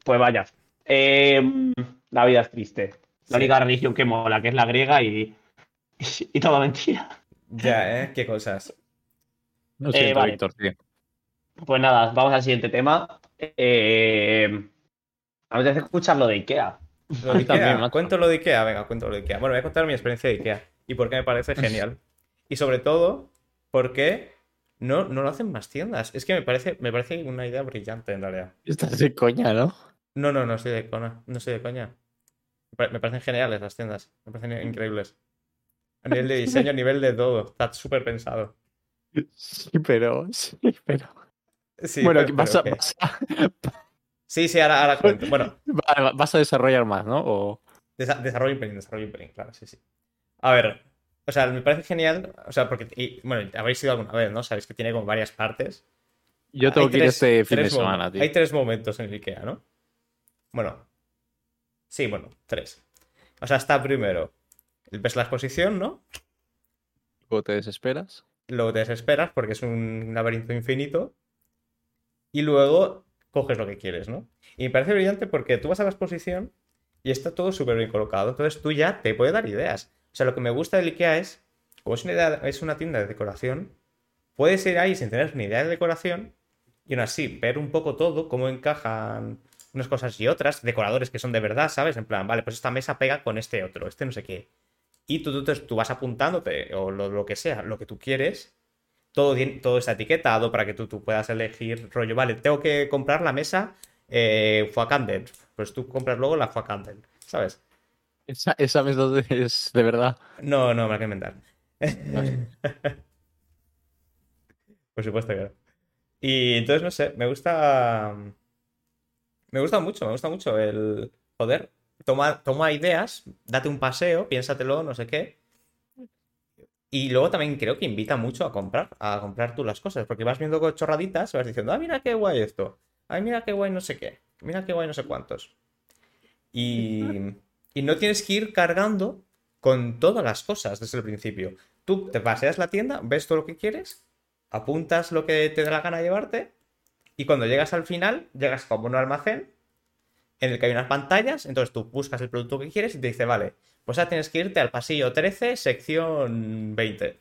Pues vaya. Eh, la vida es triste. La Sí. única religión que mola, que es la griega y, y, todo mentira. Ya, ¿eh? Qué cosas. Lo siento, vale. Víctor, tío. Pues nada, vamos al siguiente tema. Eh, vamos a escuchar lo de Ikea. Lo de Ikea. Cuento lo de Ikea, venga, cuento lo de Ikea. Bueno, voy a contar mi experiencia de Ikea y por qué me parece genial. Y sobre todo, por qué no, no lo hacen más tiendas. Es que me parece, me parece una idea brillante en realidad. Estás de coña, ¿no? No, no, no estoy de coña. No estoy de coña. Me pare- me parecen geniales las tiendas. Me parecen increíbles. A nivel de diseño, a nivel de todo. Está súper pensado. Sí, pero. Sí, pero. Sí, bueno, pero- vas, vas, a, Sí, sí, ahora, ahora cuento. Bueno, va- vas a desarrollar más, ¿no? O... Desa- desarrollo un pelín, desarrollo un pelín, claro, sí, sí. A ver, o sea, me parece genial, o sea, porque, y, bueno, habréis ido alguna vez, ¿no? Sabéis que tiene como varias partes. Yo tengo Hay que ir tres- este fin de semana, tío. Hay tres momentos en el IKEA, ¿no? Bueno, sí, bueno, tres. O sea, está primero, ves la exposición, ¿no? Luego te desesperas. Luego te desesperas porque es un laberinto infinito. Y luego coges lo que quieres, ¿no? Y me parece brillante porque tú vas a la exposición y está todo súper bien colocado. Entonces tú ya te puedes dar ideas. O sea, lo que me gusta del IKEA es, como es una, idea- es una tienda de decoración, puedes ir ahí sin tener ni idea de decoración y aún así ver un poco todo, cómo encajan unas cosas y otras, decoradores que son de verdad, ¿sabes? En plan, vale, pues esta mesa pega con este otro, este no sé qué. Y tú, tú, tú- vas apuntándote, o lo que sea, lo que tú quieres. Todo, todo está etiquetado para que tú, tú puedas elegir rollo. Vale, tengo que comprar la mesa eh, foie candle. Pues tú compras luego la foie candle, ¿sabes? Esa, esa mesa es de verdad. No, no, me la que inventar. Por supuesto que no. Y entonces, no sé, me gusta. Me gusta mucho, me gusta mucho el. Joder, toma, toma ideas, date un paseo, piénsatelo, no sé qué. Y luego también creo que invita mucho a comprar, a comprar tú las cosas, porque vas viendo chorraditas, vas diciendo, ah, mira qué guay esto, ay, mira qué guay no sé qué, mira qué guay no sé cuántos. Y, y no tienes que ir cargando con todas las cosas desde el principio. Tú te paseas la tienda, ves todo lo que quieres, apuntas lo que te da la gana llevarte, y cuando llegas al final, llegas como un almacén en el que hay unas pantallas, entonces tú buscas el producto que quieres y te dice, vale, pues ahora tienes que irte al pasillo 13, sección 20.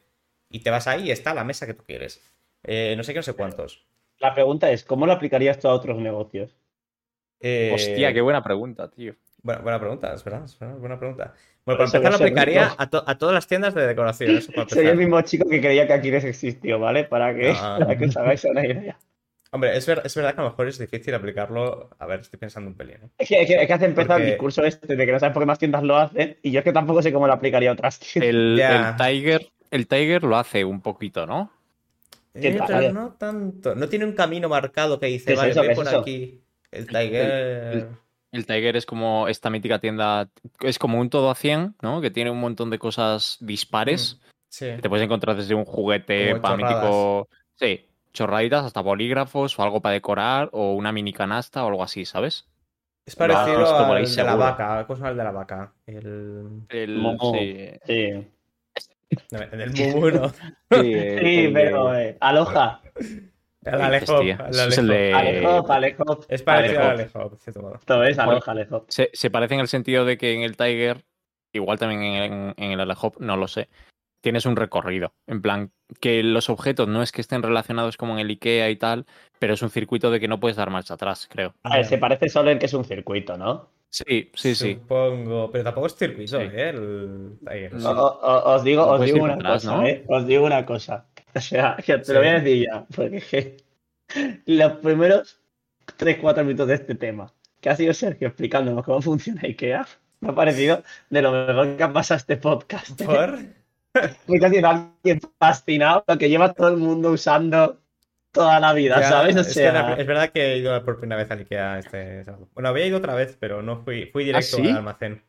Y te vas ahí y está la mesa que tú quieres. eh, no sé qué, no sé cuántos. La pregunta es, ¿cómo lo aplicarías tú a otros negocios? Eh, Hostia, qué buena pregunta, tío. Buena, buena pregunta, es verdad, es verdad, buena pregunta. Bueno, para empezar lo aplicaría a, to- a todas las tiendas de decoración. Eso para Soy el mismo chico que creía que Aquiles existió, ¿vale? Para que, Ah. para que os hagáis una idea. Hombre, es, ver- es verdad que a lo mejor es difícil aplicarlo. A ver, estoy pensando un pelín. ¿eh? Es que, es que, es que hace empezar el discurso este de que no sabes por qué más tiendas lo hacen y yo es que tampoco sé cómo lo aplicaría a otras tiendas. El, Tiger, el Tiger lo hace un poquito, ¿no? ¿Qué Eh, pero no tanto. No tiene un camino marcado que dice, ¿Qué es vale, eso? ve ¿Qué es por eso? aquí. El Tiger. El Tiger es como esta mítica tienda, es como un todo a 100, ¿no? Que tiene un montón de cosas dispares. Sí. que Te puedes encontrar desde un juguete para mítico. Sí, chorraditas hasta bolígrafos o algo para decorar o una mini canasta o algo así, ¿sabes? Es parecido por al de la seguro. vaca. ¿Cómo se llama el de la vaca? El. El, Momo. sí, Sí, no, el Mumu, no. sí, el- sí pero eh, aloja. El Alejo. Hostia, el eso es el Alejo. de- Alejo, Alejo. Es parecido al Alejo. Alejo, de cierto modo. Esto es aloja, Alejo. Se, se parece en el sentido de que en el Tiger, igual también en, en el Alehop, no lo sé, tienes un recorrido. En plan, que los objetos no es que estén relacionados como en el IKEA y tal, pero es un circuito de que no puedes dar marcha atrás, creo. A ver, se parece solo en que es un circuito, ¿no? Sí, sí, sí. Supongo. Pero tampoco es circuito, Sí. ¿eh? El Tiger. No. O- o- os digo, No os digo una atrás, cosa, ¿no? ¿eh? Os digo una cosa. O sea, que te Sí. lo voy a decir ya, porque los primeros 3-4 minutos de este tema, que ha sido Sergio explicándonos cómo funciona IKEA, me ha parecido de lo mejor que ha pasado este podcast. ¿Por? Porque ha sido alguien fascinado, lo que lleva todo el mundo usando toda la vida, Ya, ¿sabes? O es, que sea, la- es verdad que he ido por primera vez al Ikea este sábado. Bueno, había ido otra vez, pero no fui, fui directo ¿Ah, sí? al almacén.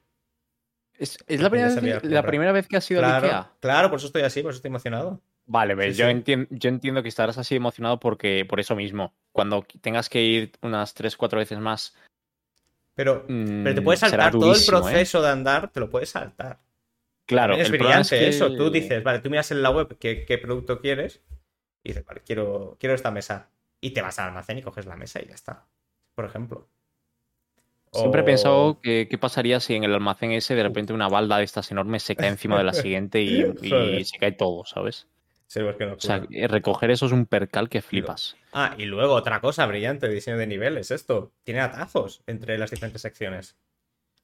Es, es la, primera vez, la primera vez que has ido al Claro, IKEA. claro, por eso estoy así, por eso estoy emocionado. Vale, ves, Sí, yo, sí. Entiendo, yo entiendo que estarás así emocionado porque por eso mismo. Cuando tengas que ir unas 3-4 veces más. Pero, mm, pero te puedes será saltar todo el ¿eh? proceso de andar, te lo puedes saltar. Claro, También es el brillante es que- eso. Tú dices, vale, tú miras en la web qué, qué producto quieres y dices, vale, quiero, quiero esta mesa. Y te vas al almacén y coges la mesa y ya está. Por ejemplo. Siempre he pensado que qué pasaría si en el almacén ese de repente una balda de estas enormes se cae encima de la siguiente y, se cae todo, ¿sabes? Sí, pues que no O sea, eh, recoger eso es un percal que flipas. Ah, y luego otra cosa brillante, diseño de niveles, esto. Tiene atajos entre las diferentes secciones.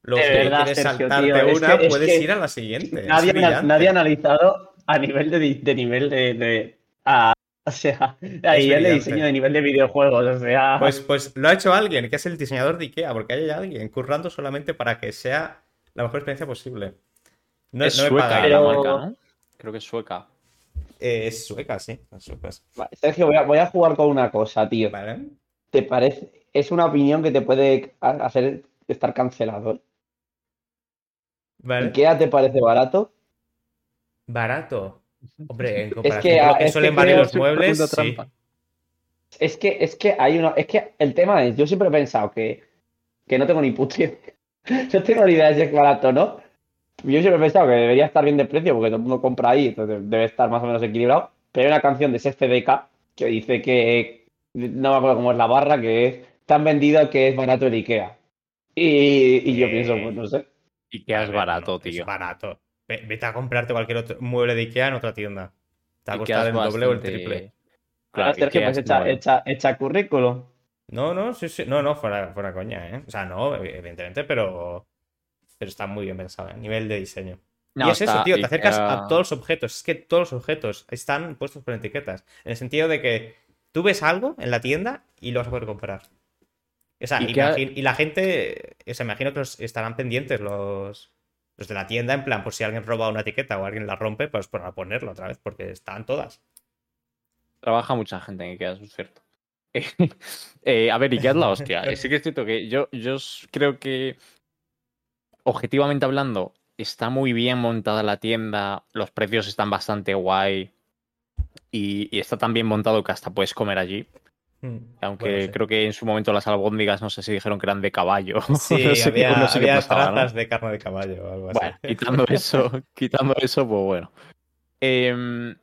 De si verdad, quieres Sergio, saltarte tío, es una, que- es puedes que ir a la siguiente. nadie, nadie ha analizado a nivel de, de nivel de. de- a- o sea, a nivel de diseño de nivel de videojuegos. O sea, Pues, pues lo ha hecho alguien, que es el diseñador de Ikea, porque hay alguien currando solamente para que sea la mejor experiencia posible. No, es no sueca pagaron. la Pero- marca, ¿no? Creo que es sueca. Eh, es sueca, sí. Es sueca. Vale, Sergio, voy a, voy a jugar con una cosa, tío. Vale. ¿Te parece? Es una opinión que te puede ha- hacer estar cancelado. Vale. ¿Ikea te parece barato? Barato. Hombre, en que, comparación con lo que es que suelen valer los muebles, sí. trampa. Es que, es que hay una. Es que el tema es, yo siempre he pensado que, que no tengo ni puta. No tengo ni idea de si es barato no. Yo siempre he pensado que debería estar bien de precio porque todo el mundo compra ahí, entonces debe estar más o menos equilibrado. Pero hay una canción de SFDK que dice que. No me acuerdo cómo es la barra, que es tan vendido que es barato el IKEA. Y, y yo Eh, pienso, pues no sé. Ikea A es ver, barato, no, tío. Es barato. Ve- Vete a comprarte cualquier otro mueble de Ikea en otra tienda. Te a costar es el doble o el triple. Claro, Ahora, Sergio, pues es echa, echa, echa currículum. No, no, sí, sí. No, no, fuera, fuera coña, ¿eh? O sea, no, evidentemente, pero. Pero está muy bien pensado, ¿eh? Nivel de diseño. No, y es eso, tío, te acercas a todos los objetos. Es que todos los objetos están puestos con etiquetas. En el sentido de que tú ves algo en la tienda y lo vas a poder comprar. O sea, imagi- y la gente, o sea, imagino que los- estarán pendientes los, los de la tienda, en plan, por si alguien roba una etiqueta o alguien la rompe, pues para ponerlo otra vez, porque están todas. Trabaja mucha gente en Ikea, eso es cierto. Eh, a ver, Ikea es la hostia. Eh, Sí que es cierto que yo, yo creo que, objetivamente hablando, está muy bien montada la tienda, los precios están bastante guay y, y está tan bien montado que hasta puedes comer allí. Aunque Bueno, sí. creo que en su momento las albóndigas no sé si dijeron que eran de caballo. Sí, no sé qué- había, no sé qué había pasaba, ¿no? trazas de carne de caballo o algo así. Bueno, quitando eso, quitando eso, pues bueno. Em,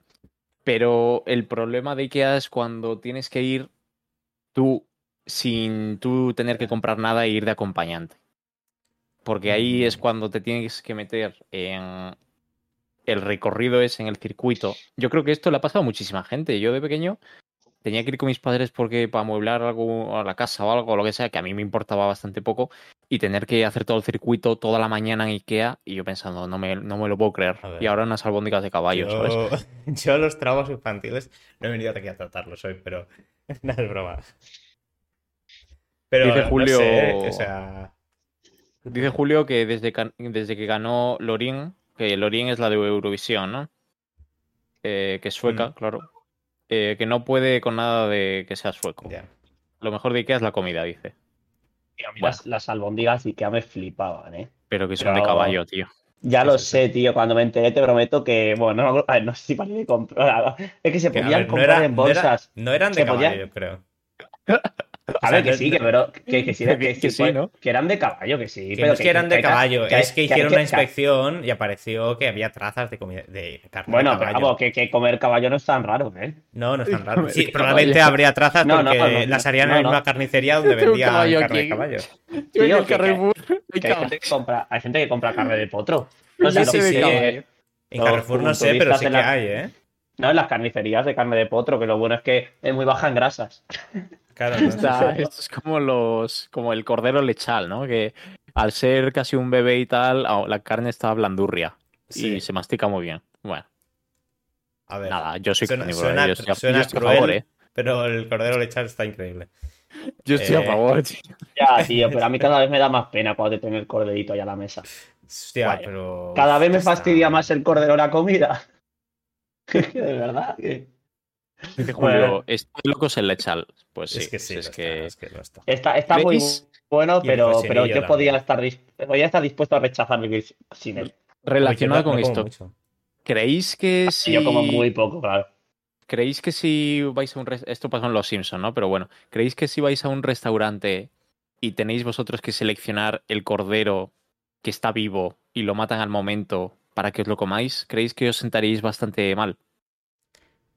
pero el problema de IKEA es cuando tienes que ir tú sin tú tener que comprar nada e ir de acompañante. Porque ahí es Mm. cuando te tienes que meter en, el recorrido es en el circuito. Yo creo que esto le ha pasado a muchísima gente. Yo de pequeño tenía que ir con mis padres porque para amueblar algo a la casa o algo, lo que sea, que a mí me importaba bastante poco, y tener que hacer todo el circuito toda la mañana en Ikea, y yo pensando, no me, no me lo puedo creer. Y ahora unas albóndigas de caballo, ¿sabes? Yo, yo los traumas infantiles no he venido aquí a tratarlos hoy, pero no es broma. Pero Dice no Julio- sé, o sea, Dice Julio que desde, can- desde que ganó Lorin, que Lorin es la de Eurovisión, ¿no? Eh, que es sueca, Mm. claro. Eh, que no puede con nada de que sea sueco. ya. Lo mejor de Ikea es la comida, dice. Tío, a mí Bueno. las, las albóndigas y que me flipaban, ¿eh? Pero que son de caballo, tío. Ya Sí, lo sí, sí. sé, tío. Cuando me enteré, te prometo que, bueno, no, ver, no sé si para de comprar. Es que se podían ver, no comprar era- en no era- bolsas. No eran de Se podía- caballo, yo creo. A ver, que sí, que, pero, que, que sí, que, Que sí, sí, pues, ¿no? que eran de caballo, que sí. Que pero no es que eran de caballo, es que hicieron que- una inspección y apareció que había trazas de comida de carne Bueno, de pero caballo. vamos, que, que comer caballo no es tan raro, ¿eh? No, no es tan raro. Sí, caballo. probablemente habría trazas No, no, porque no, no, las harían no, en una carnicería donde vendían caballo carne de caballo. Yo hay Que hay caballo. gente que compra, hay gente que compra carne de potro. No sé, sí. eh, En Carrefour no sé, pero sí que hay, ¿eh? no, en las carnicerías de carne de potro, que lo bueno es que es muy baja en grasas. Claro, entonces- Está- esto es como los como el cordero lechal, ¿no? Que al ser casi un bebé y tal, la carne está blandurria Sí. y se mastica muy bien. Bueno, A ver, nada, yo soy suena- carnívoro, suena- yo estoy a, suena yo estoy a favor, ¿eh? pero el cordero lechal está increíble. Yo estoy a Eh, favor, tío. Ya, tío, pero a mí cada vez me da más pena cuando te tengo el corderito ahí a la mesa. Hostia, Vaya. pero. Cada vez me fastidia más el cordero la comida. de verdad. que- Dice. Julio, ¿estoy locos el lechal? Pues sí, Es que sí, es lo que... está, es que lo está. Está, está muy bueno, pero, pero yo podía estar, podía estar dispuesto a rechazar vivir sin él. Relacionado con esto, mucho. ¿creéis que si... Yo como muy poco, claro. ¿Creéis que si vais a un esto pasó en Los Simpson, ¿no? Pero bueno, ¿creéis que si vais a un restaurante y tenéis vosotros que seleccionar el cordero que está vivo y lo matan al momento para que os lo comáis, ¿creéis que os sentaréis bastante mal?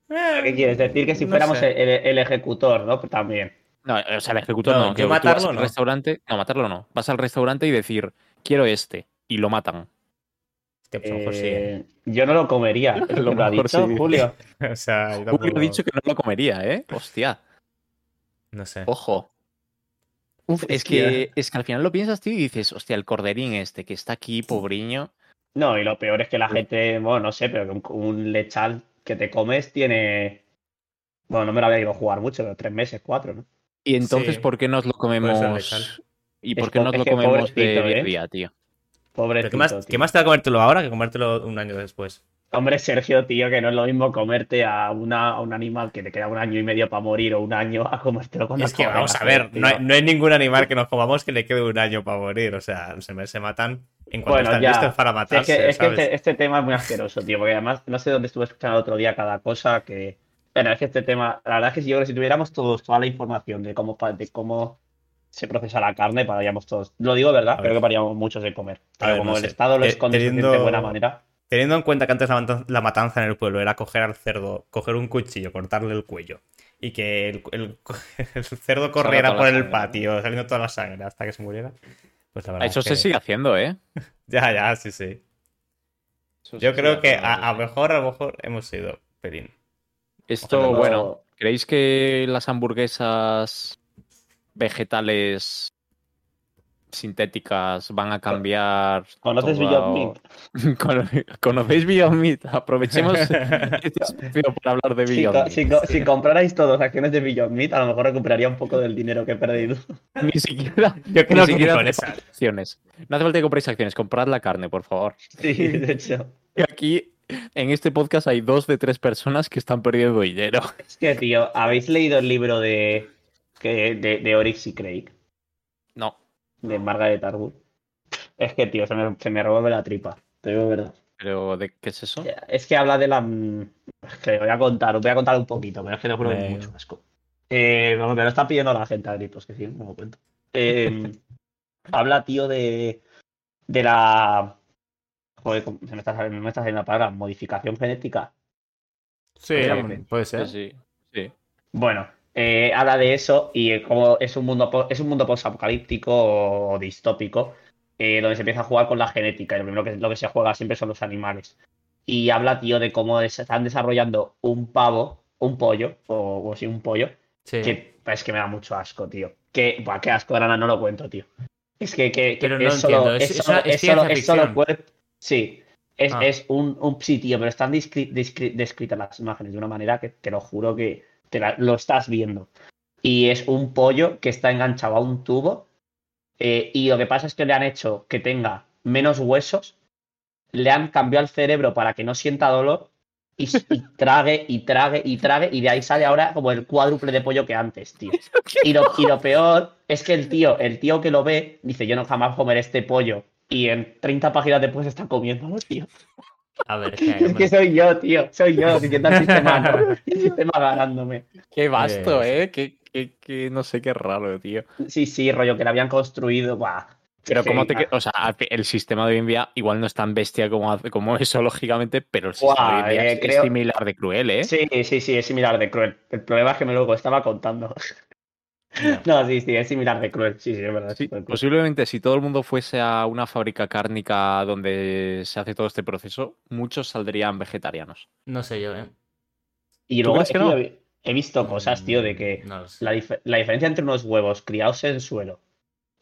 ¿Qué quieres decir? Que si No fuéramos el, el ejecutor, ¿no? Pues también. No, o sea, el ejecutor No, no, que yo tú vas matarlo al no. restaurante, no, matarlo no. Vas al restaurante y decir, quiero este y lo matan. Pues mejor sí, ¿eh? Eh, yo no lo comería. ¿Lo, lo ha dicho sí. Julio? O sea, yo Julio ha dicho que no lo comería, ¿eh? Hostia, No sé. ojo. Uf, es que, es que al final lo piensas tú y dices, hostia, el corderín este que está aquí, pobriño. No, y lo peor es que la gente, bueno, no sé, pero que un, un lechal que te comes tiene. Bueno, no me lo había ido a jugar mucho, pero tres meses, cuatro, ¿no? Y entonces, Sí, ¿por qué nos lo comemos? ¿Y por qué nos lo comemos de día a ¿eh? día, tío? Pobrecito, ¿qué, más, tío. ¿Qué más te da comértelo ahora que comértelo un año después? Hombre, Sergio, tío, que no es lo mismo comerte a, una, a un animal que te queda un año y medio para morir o un año a comértelo cuando es que vamos a ver, no hay, no hay ningún animal que nos comamos que le quede un año para morir. O sea, se matan en cuanto Bueno, ya. listos para Sí, es matarse. que, es que este, este tema es muy asqueroso, tío, porque además no sé dónde estuve escuchando el otro día cada cosa que... Bueno, es que este tema, la verdad es que si yo creo que si tuviéramos todos toda la información de cómo, de cómo se procesa la carne, pararíamos todos. Lo digo, ¿verdad? A Creo ver. que pararíamos muchos de comer. Pero ver, como no el sé. Estado lo esconde de teniendo- buena manera. Teniendo en cuenta que antes la, matan- la matanza en el pueblo era coger al cerdo, coger un cuchillo, cortarle el cuello y que el, el- el cerdo corriera por el sangre, ¿no? patio, saliendo toda la sangre hasta que se muriera. Pues la verdad Eso es se sigue haciendo, ¿eh? Ya, ya, sí, sí. Eso Yo creo que haciendo, a, a mejor, a lo mejor hemos sido pelín. Esto, Ojalá no- bueno, ¿creéis que las hamburguesas vegetales sintéticas van a cambiar? ¿Conoces toda- Beyond Meat? Cono- ¿Conocéis Beyond Meat? Aprovechemos este espacio para hablar de Si, Beyond co- Meat. si si comprarais todos acciones de Beyond Meat, a lo mejor recuperaría un poco del dinero que he perdido. Ni siquiera, Yo creo ni que siquiera acciones. No hace falta que compréis acciones, comprad la carne, por favor. Sí, de hecho. Y aquí, en este podcast, hay dos de tres personas que están perdiendo dinero. Es que, tío, ¿habéis leído el libro de, que, de, de Oryx y Craig? No, De Margaret Atwood. Es que, tío, se me, se me revuelve la tripa. Te digo verdad. pero ¿de qué es eso? Es que habla de la. Es que voy a contar, os voy a contar un poquito, pero es que te juro que es mucho asco. Eh, no, me lo está pidiendo la gente a gritos, que sí, no lo cuento. Eh, habla, tío, de. De la. Joder, ¿cómo- se me está saliendo, me está saliendo la palabra, modificación genética. Sí, Hombre, puede Sí, sí, sí. Bueno, eh, habla de eso y eh, como es un mundo es un mundo posapocalíptico o distópico, eh, donde se empieza a jugar con la genética. Y lo primero que lo que se juega siempre son los animales. y habla, tío, de cómo es- están desarrollando un pavo, un pollo, o, o sí, un pollo, Sí. que es que me da mucho asco, tío. Que, buah, qué asco, Grana, no lo cuento, tío. Es que, que, que no es solo, es, es- solo, es solo, es solo cuerpo. Sí, es, Ah. es un, un sí, tío, pero están descri- descri- descritas las imágenes de una manera que te lo juro que te la- lo estás viendo. Y es un pollo que está enganchado a un tubo. eh, y lo que pasa es que le han hecho que tenga menos huesos, le han cambiado el cerebro para que no sienta dolor y trague y trague y trague y de ahí sale ahora como el cuádruple de pollo que antes, tío. Y lo, y lo peor es que el tío, el tío que lo ve, dice, yo no jamás comeré este pollo. Y en 30 páginas después está comiéndolo, tío. A ver, es que, Es que soy yo, tío. Soy yo diciendo al sistema no. El sistema ganándome. Qué vasto, ¿eh? Qué, qué- qué- no sé qué raro, tío. Sí, sí, rollo, que lo habían construido. Buah. Pero Sí, cómo te... ah. O sea, el sistema de hoy en día igual no es tan bestia como, como eso, lógicamente, pero el sistema de hoy en día eh, es, creo- es similar de cruel, ¿eh? Sí, sí, sí, es similar de cruel. El problema es que me lo estaba contando. No, sí, sí, es similar de cruel. Sí, sí, es verdad. Sí, posiblemente si todo el mundo fuese a una fábrica cárnica donde se hace todo este proceso, muchos saldrían vegetarianos. No sé yo, ¿eh? Y luego es que que no? he- visto cosas, tío, de que Mm, No sé. la, dif- la diferencia entre unos huevos criados en suelo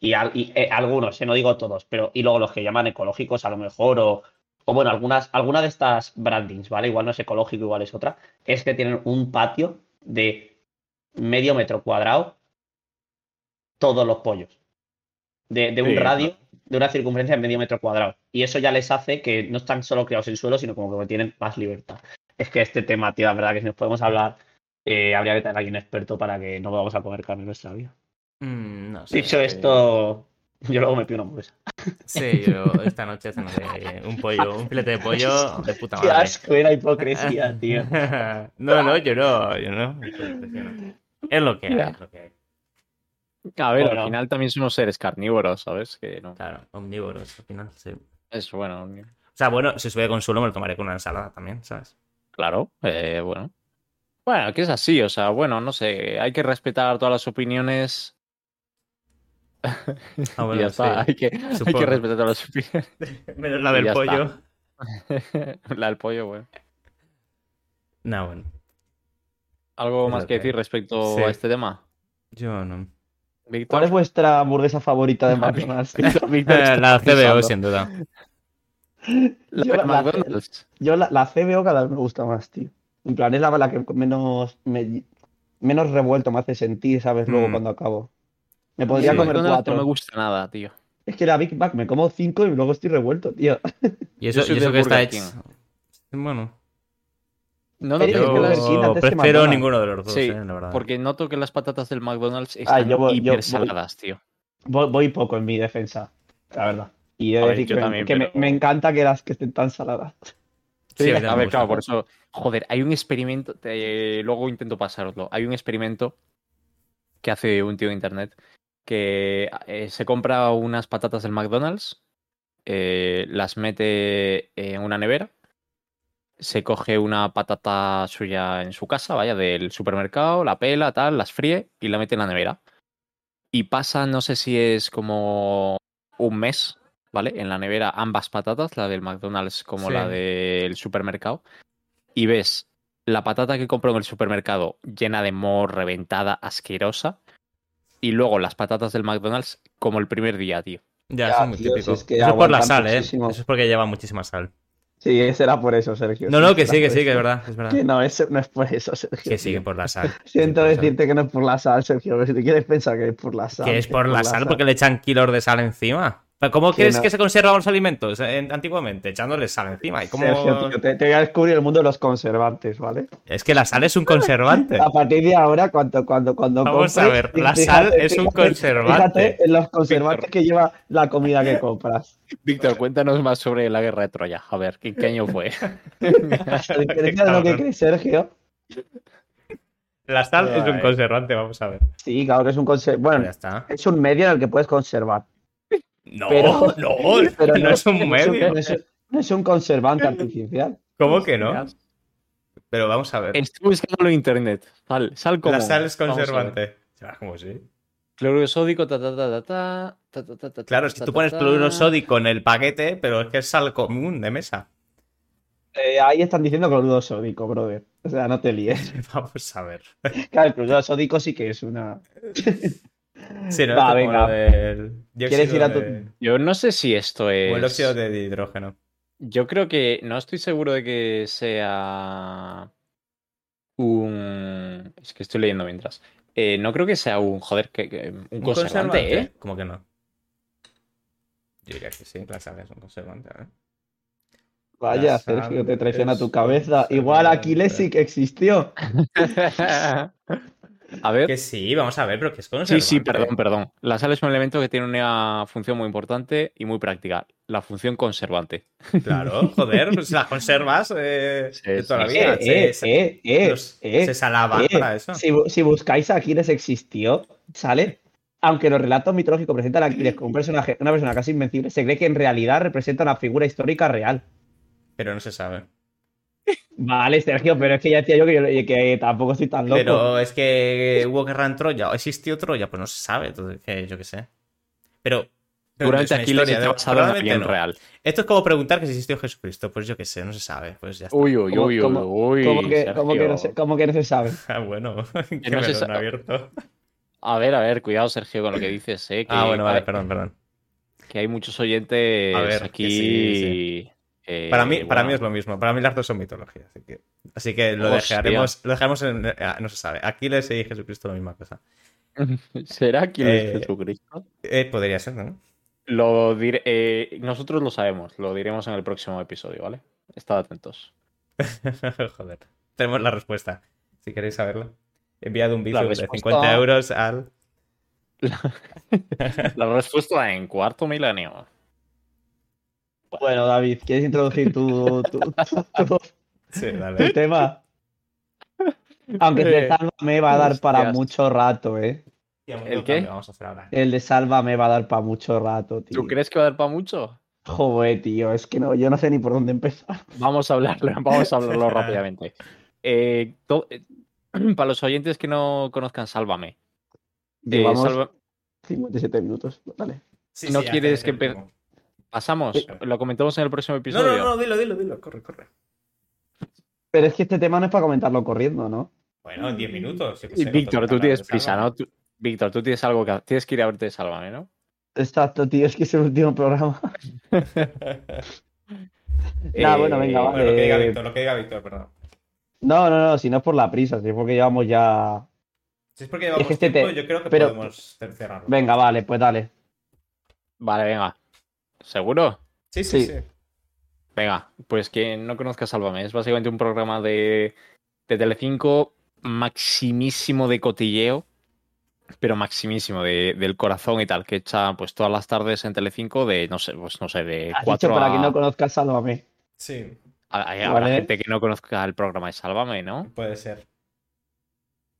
y, al- y, eh, algunos, eh, no digo todos, pero y luego los que llaman ecológicos a lo mejor, o, o bueno, algunas, alguna de estas brandings, ¿vale? Igual no es ecológico, igual es otra, es que tienen un patio de medio metro cuadrado todos los pollos. De, de un Sí, radio, de una circunferencia de medio metro cuadrado. Y eso ya les hace que no están solo criados en suelo, sino como que tienen más libertad. Es que este tema, tío, la verdad que si nos podemos hablar, eh, habría que tener a alguien experto para que no vamos a comer carne en nuestra vida. Mm, no sé. Dicho esto, yo luego me pido una hamburguesa. Sí, yo esta noche cenaré un pollo, un filete de pollo de puta Qué madre. asco era hipocresía, tío. No, no, yo no, yo no. Es lo que hay, Ya. es lo que hay. A ver, Bueno. al final también somos seres carnívoros, ¿sabes? Que no. Claro, omnívoros al final, sí. O Es bueno, sea, bueno, si sube consuelo me lo tomaré con una ensalada también, ¿sabes? claro, eh, bueno. Bueno, que es así, o sea, bueno, no sé, hay que respetar todas las opiniones. Ah, bueno, ya está, sí. hay, que, hay que respetar todas las opiniones. Menos la del pollo. La del pollo, bueno. No, bueno. ¿Algo más que que decir respecto Sí. a este tema? Yo no. Víctor. ¿Cuál es vuestra hamburguesa favorita de McDonald's? Está La CBO, sin duda. La Yo la- la- McDonald's. Yo la, la CBO cada vez me gusta más, tío. En plan, es la, la que menos, me- menos revuelto me hace sentir, ¿sabes? Luego Mm. cuando acabo. Me podría Sí, comer McDonald's cuatro. No me gusta nada, tío. Es que la Big Mac me como cinco y luego estoy revuelto, tío. Y eso, y eso que está hecho. Bueno, No King yo que prefiero ninguno de los dos, Sí, eh, la verdad. porque noto que las patatas del McDonald's están yo voy- yo hiper voy- saladas, tío. Voy, voy poco en mi defensa, la verdad. Y ver, decir yo que, también, que me, pero- me encanta que las que estén tan saladas. Sí, a ver, claro, por eso. Joder, hay un experimento. te- luego intento pasároslo. Hay un experimento que hace un tío de internet que eh, se compra unas patatas del McDonald's, eh, las mete en una nevera, se coge una patata suya en su casa, vaya, del supermercado, la pela, tal, las fríe y la mete en la nevera. Y pasa, no sé si es como un mes, ¿vale? En la nevera ambas patatas, la del McDonald's como Sí. la del supermercado. Y ves la patata que compró en el supermercado llena de moho, reventada, asquerosa. Y luego las patatas del McDonald's como el primer día, tío. Ya, Ya, eso es muy tío, si típico. es que eso es por la sal, ¿eh? Eso es porque lleva muchísima sal. Sí, será por eso, Sergio. No, no, que sí, que sí, que es verdad, es verdad. Que no, eso no es por eso, Sergio. Que sí, que por la sal. Siento decirte que no es por la sal, Sergio, pero si te quieres pensar que es por la sal. Que es por la sal porque le echan kilos de sal encima. ¿Pero ¿Cómo Que crees no. que se conservaban los alimentos eh, antiguamente? Echándole sal encima. ¿Y cómo... Sergio, tío, te, te voy a descubrir el mundo de los conservantes, ¿vale? Es que la sal es un conservante. A partir de ahora, cuando, cuando, cuando Vamos a ver, la fíjate- sal es un fíjate- conservante. Fíjate en los conservantes que lleva la comida que compras. Víctor, cuéntanos más sobre la guerra de Troya. A ver, ¿qué, qué año fue? A diferencia de lo que cabrón. cree Sergio, La sal es un conservante, vamos a ver. sí, claro que es un conser- Ya Bueno, está. es un medio en el que puedes conservar. No, Pero- no, Pero no es un medio. No es, no es un conservante artificial. ¿Cómo que no? Pero vamos a ver. Estoy buscándolo en internet. Sal, sal como. La sal es conservante. ¿Cómo sí? Cloruro sódico, ta ta ta ta ta, ta, ta, ta, ta, Claro, es que ta, tú ta, pones cloruro sódico en el paquete, pero es que es sal común de mesa. Eh, ahí están diciendo cloruro sódico, brother. O sea, no te líes. Vamos a ver. Claro, el cloruro sódico sí que es una. Sí, ¿no? Va, como venga. del ¿Quieres ir a tu- de- Yo no sé si esto O el es. óxido de hidrógeno. Yo creo que no estoy seguro de que sea un. Es que estoy leyendo mientras. Eh, no creo que sea un. Joder, que, que- un, ¿Un conservante, ¿eh? ¿Cómo que no? Yo diría que sí, la sal es un conservante, ¿eh? Vaya, La Sergio, te traiciona es tu cabeza. Igual Aquiles sí conservante. que existió. A ver. Que sí, vamos a ver, pero que es Sí, conservante. sí, perdón, perdón. La sal es un elemento que tiene una función muy importante y muy práctica. La función conservante. Claro, joder, pues las conservas eh, Sí, de toda la sí, vida. Eh, se, eh, se- los- se salaban para eso. Si, si buscáis a Aquiles existió, ¿sale? Aunque los relatos mitológicos presentan a Aquiles como un personaje, una persona casi invencible, se cree que en realidad representa una figura histórica real. Pero no se sabe. Vale, Sergio, pero es que ya decía yo que, yo- que tampoco estoy tan loco. Pero es que hubo guerra en Troya, o existió Troya, pues no se sabe, entonces, que yo qué sé. Pero. está de- basado en no. real. Esto es como preguntar que si existió Jesucristo, pues yo qué sé, no se sabe, pues ya está. Uy, uy, ¿Cómo- uy, uy, cómo- uy. ¿Cómo que, cómo que no se, cómo que no se sabe? Ah, bueno, que no se abierto. A ver, a ver, cuidado, Sergio, con lo que dices, ¿eh? Que, Ah, bueno, vale, perdón, perdón. que hay muchos oyentes A ver, que aquí. sí, eh, Para mí, para bueno, mí es lo mismo. Para mí las dos son mitología. Así que, así que lo Hostia. dejaremos, lo dejaremos en. eh, No se sabe. Aquiles y Jesucristo la misma cosa. ¿Será que Eh, es Jesucristo? Eh, podría ser, ¿no? Lo dire- eh, nosotros lo sabemos, lo diremos en el próximo episodio, ¿vale? Estad atentos. Joder. Tenemos la respuesta. Si queréis saberla. Enviad un La Bizum de respuesta- 50 euros al. La respuesta en cuarto milenio. Bueno, David, ¿quieres introducir tu, tu, tu- tu- Sí, tu dale. tema? Aunque el de Eh, Sálvame va a dar para mucho rato, ¿eh? ¿El qué? Vamos a hacer ahora. El de Sálvame va a dar para mucho rato, tío. ¿Tú crees que va a dar para mucho? Joder, tío, es que no, yo no sé ni por dónde empezar. Vamos a hablarlo, vamos a hablarlo rápidamente. Eh, to- eh, para los oyentes que no conozcan Sálvame. eh, Llevamos Sálva- 57 minutos, vale. Sí, ¿No sí, quieres que Pasamos, Sí. lo comentamos en el próximo No, episodio. no, no, dilo, dilo, dilo. Corre, corre. Pero es que este tema no es para comentarlo corriendo, ¿no? Bueno, en 10 minutos. Y Víctor, tú tienes de prisa. ¿no? Tú- Víctor, tú tienes algo que tienes que ir a verte Sálvame, ¿no? Exacto, tío, es que es el último programa. Nah, bueno, venga, Eh, va. Bueno, lo que diga Eh, Víctor, lo que diga Víctor, perdón. No, no, no, si no es por la prisa, si es porque llevamos ya. Si es porque llevamos que este tiempo, te- yo creo que pero- podemos cerrarlo. Venga, vale, pues dale. Vale, venga. ¿Seguro? Sí, sí, Sí. sí. Venga, pues que no conozca Sálvame. Es básicamente un programa de, de Telecinco maximísimo de cotilleo, pero maximísimo de- del corazón y tal, que echa pues todas las tardes en Telecinco de, no sé, pues no sé, de Has cuatro dicho para a... quien no conozca, sálvame. Sí, hay- Habrá Vale. gente que no conozca el programa de Sálvame, ¿no? puede ser.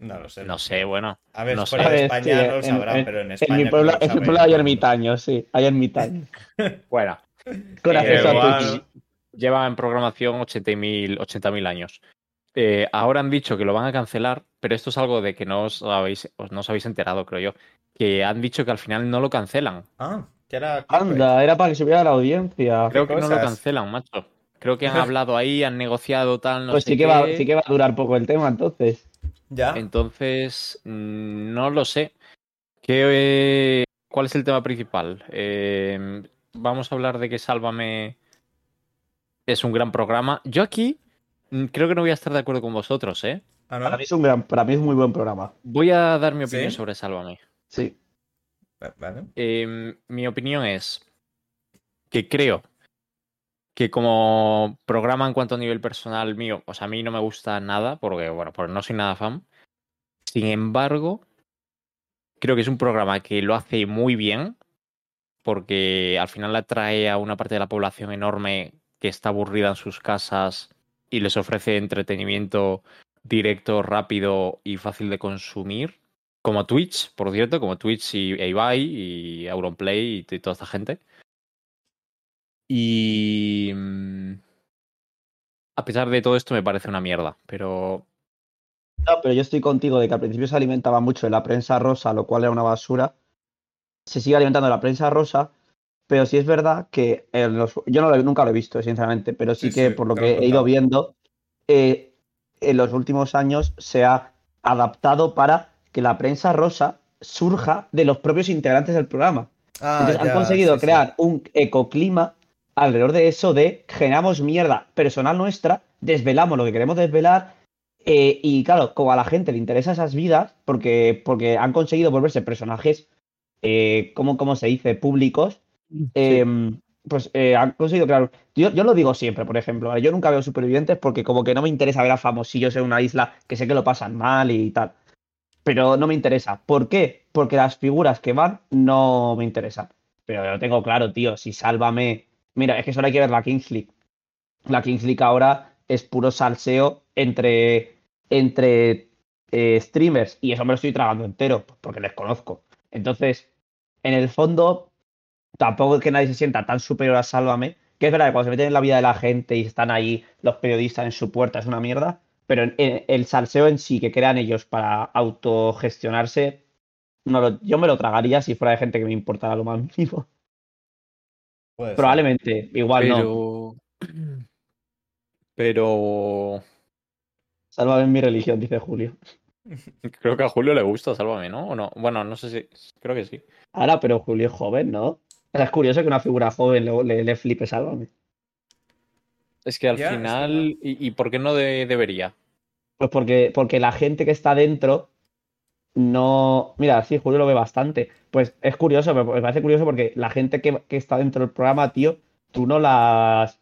No lo sé. No sé, bueno. A ver, no fuera sé. de A ver, España sí, no lo en- sabrán, en- pero en En España. mi pueblo, en mi pueblo hay ermitaños, sí, hay ermitaños. Bueno, Con Eh, acceso a igual- Twitch. lleva en programación 80.000 80.000 años. Eh, ahora han dicho que lo van a cancelar, pero esto es algo de que no os habéis, os- no os habéis enterado, creo yo. Que han dicho que al final no lo cancelan. Ah, que era. Anda, era para que subiera la audiencia. Creo que no lo cancelan, macho. Creo que han hablado ahí, han negociado tal, no pues sé sí que, qué. va, sí que va a durar poco el tema, entonces. Ya. Entonces, mm, no lo sé. ¿Qué, eh, ¿Cuál es el tema principal? Eh, vamos a hablar de que Sálvame es un gran programa. Yo aquí mm, creo que no voy a estar de acuerdo con vosotros, ¿eh? Ah, ¿no? Para mí es un gran, para mí es un muy buen programa. Voy a dar mi opinión ¿Sí? sobre Sálvame. Sí. Va- Vale. Eh, mi opinión es que creo que como programa en cuanto a nivel personal mío, o sea, a mí no me gusta nada, porque, bueno, porque no soy nada fan. Sin embargo, creo que es un programa que lo hace muy bien, porque al final atrae a una parte de la población enorme que está aburrida en sus casas y les ofrece entretenimiento directo, rápido y fácil de consumir. Como Twitch, por cierto, como Twitch y e Ibai y Auronplay y toda esta gente. Y. mm, A pesar de todo esto, me parece una mierda. Pero. No, pero yo estoy contigo de que al principio se alimentaba mucho de la prensa rosa, lo cual era una basura. Se sigue alimentando de la prensa rosa, pero sí es verdad que en los- yo no lo- nunca lo he visto, sinceramente, pero sí, Sí, que sí, por lo que he ido viendo, eh, en los últimos años se ha adaptado para que la prensa rosa surja de los propios integrantes del programa. Ah, Entonces han conseguido sí, sí. crear un ecoclima alrededor de eso de generamos mierda personal nuestra, desvelamos lo que queremos desvelar eh, y claro, como a la gente le interesa esas vidas porque, porque han conseguido volverse personajes, eh, ¿cómo, cómo se dice? Públicos, eh, pues eh, han conseguido crear... Yo, yo lo digo siempre, por ejemplo, yo nunca veo supervivientes porque como que no me interesa ver a famosillos en una isla que sé que lo pasan mal y tal. Pero no me interesa. ¿Por qué? Porque las figuras que van no me interesan. Pero yo lo tengo claro, tío. Si sálvame. Mira, es que solo hay que ver la Kings League. La Kings League ahora es puro salseo entre, entre eh, streamers. Y eso me lo estoy tragando entero, porque les conozco. Entonces, en el fondo, tampoco es que nadie se sienta tan superior a Sálvame. Que es verdad que cuando se meten en la vida de la gente y están ahí los periodistas en su puerta es una mierda. Pero en- el salseo en sí que crean ellos para autogestionarse, no lo- yo me lo tragaría si fuera de gente que me importara lo más mínimo. Puede ser. Probablemente, igual no. Pero. Sálvame en mi religión, dice Julio. Creo que a Julio le gusta Sálvame, ¿no? ¿O no? Bueno, no sé si. Creo que sí. Ahora, pero Julio es joven, ¿no? O sea, es curioso que una figura joven le, le, le flipe Sálvame. Es que al Ya, final. ¿Y, y por qué no de- debería? Pues porque, porque la gente que está dentro no. Mira, sí, Julio lo ve bastante. Pues es curioso, me me parece curioso porque la gente que, que está dentro del programa, tío, tú no las.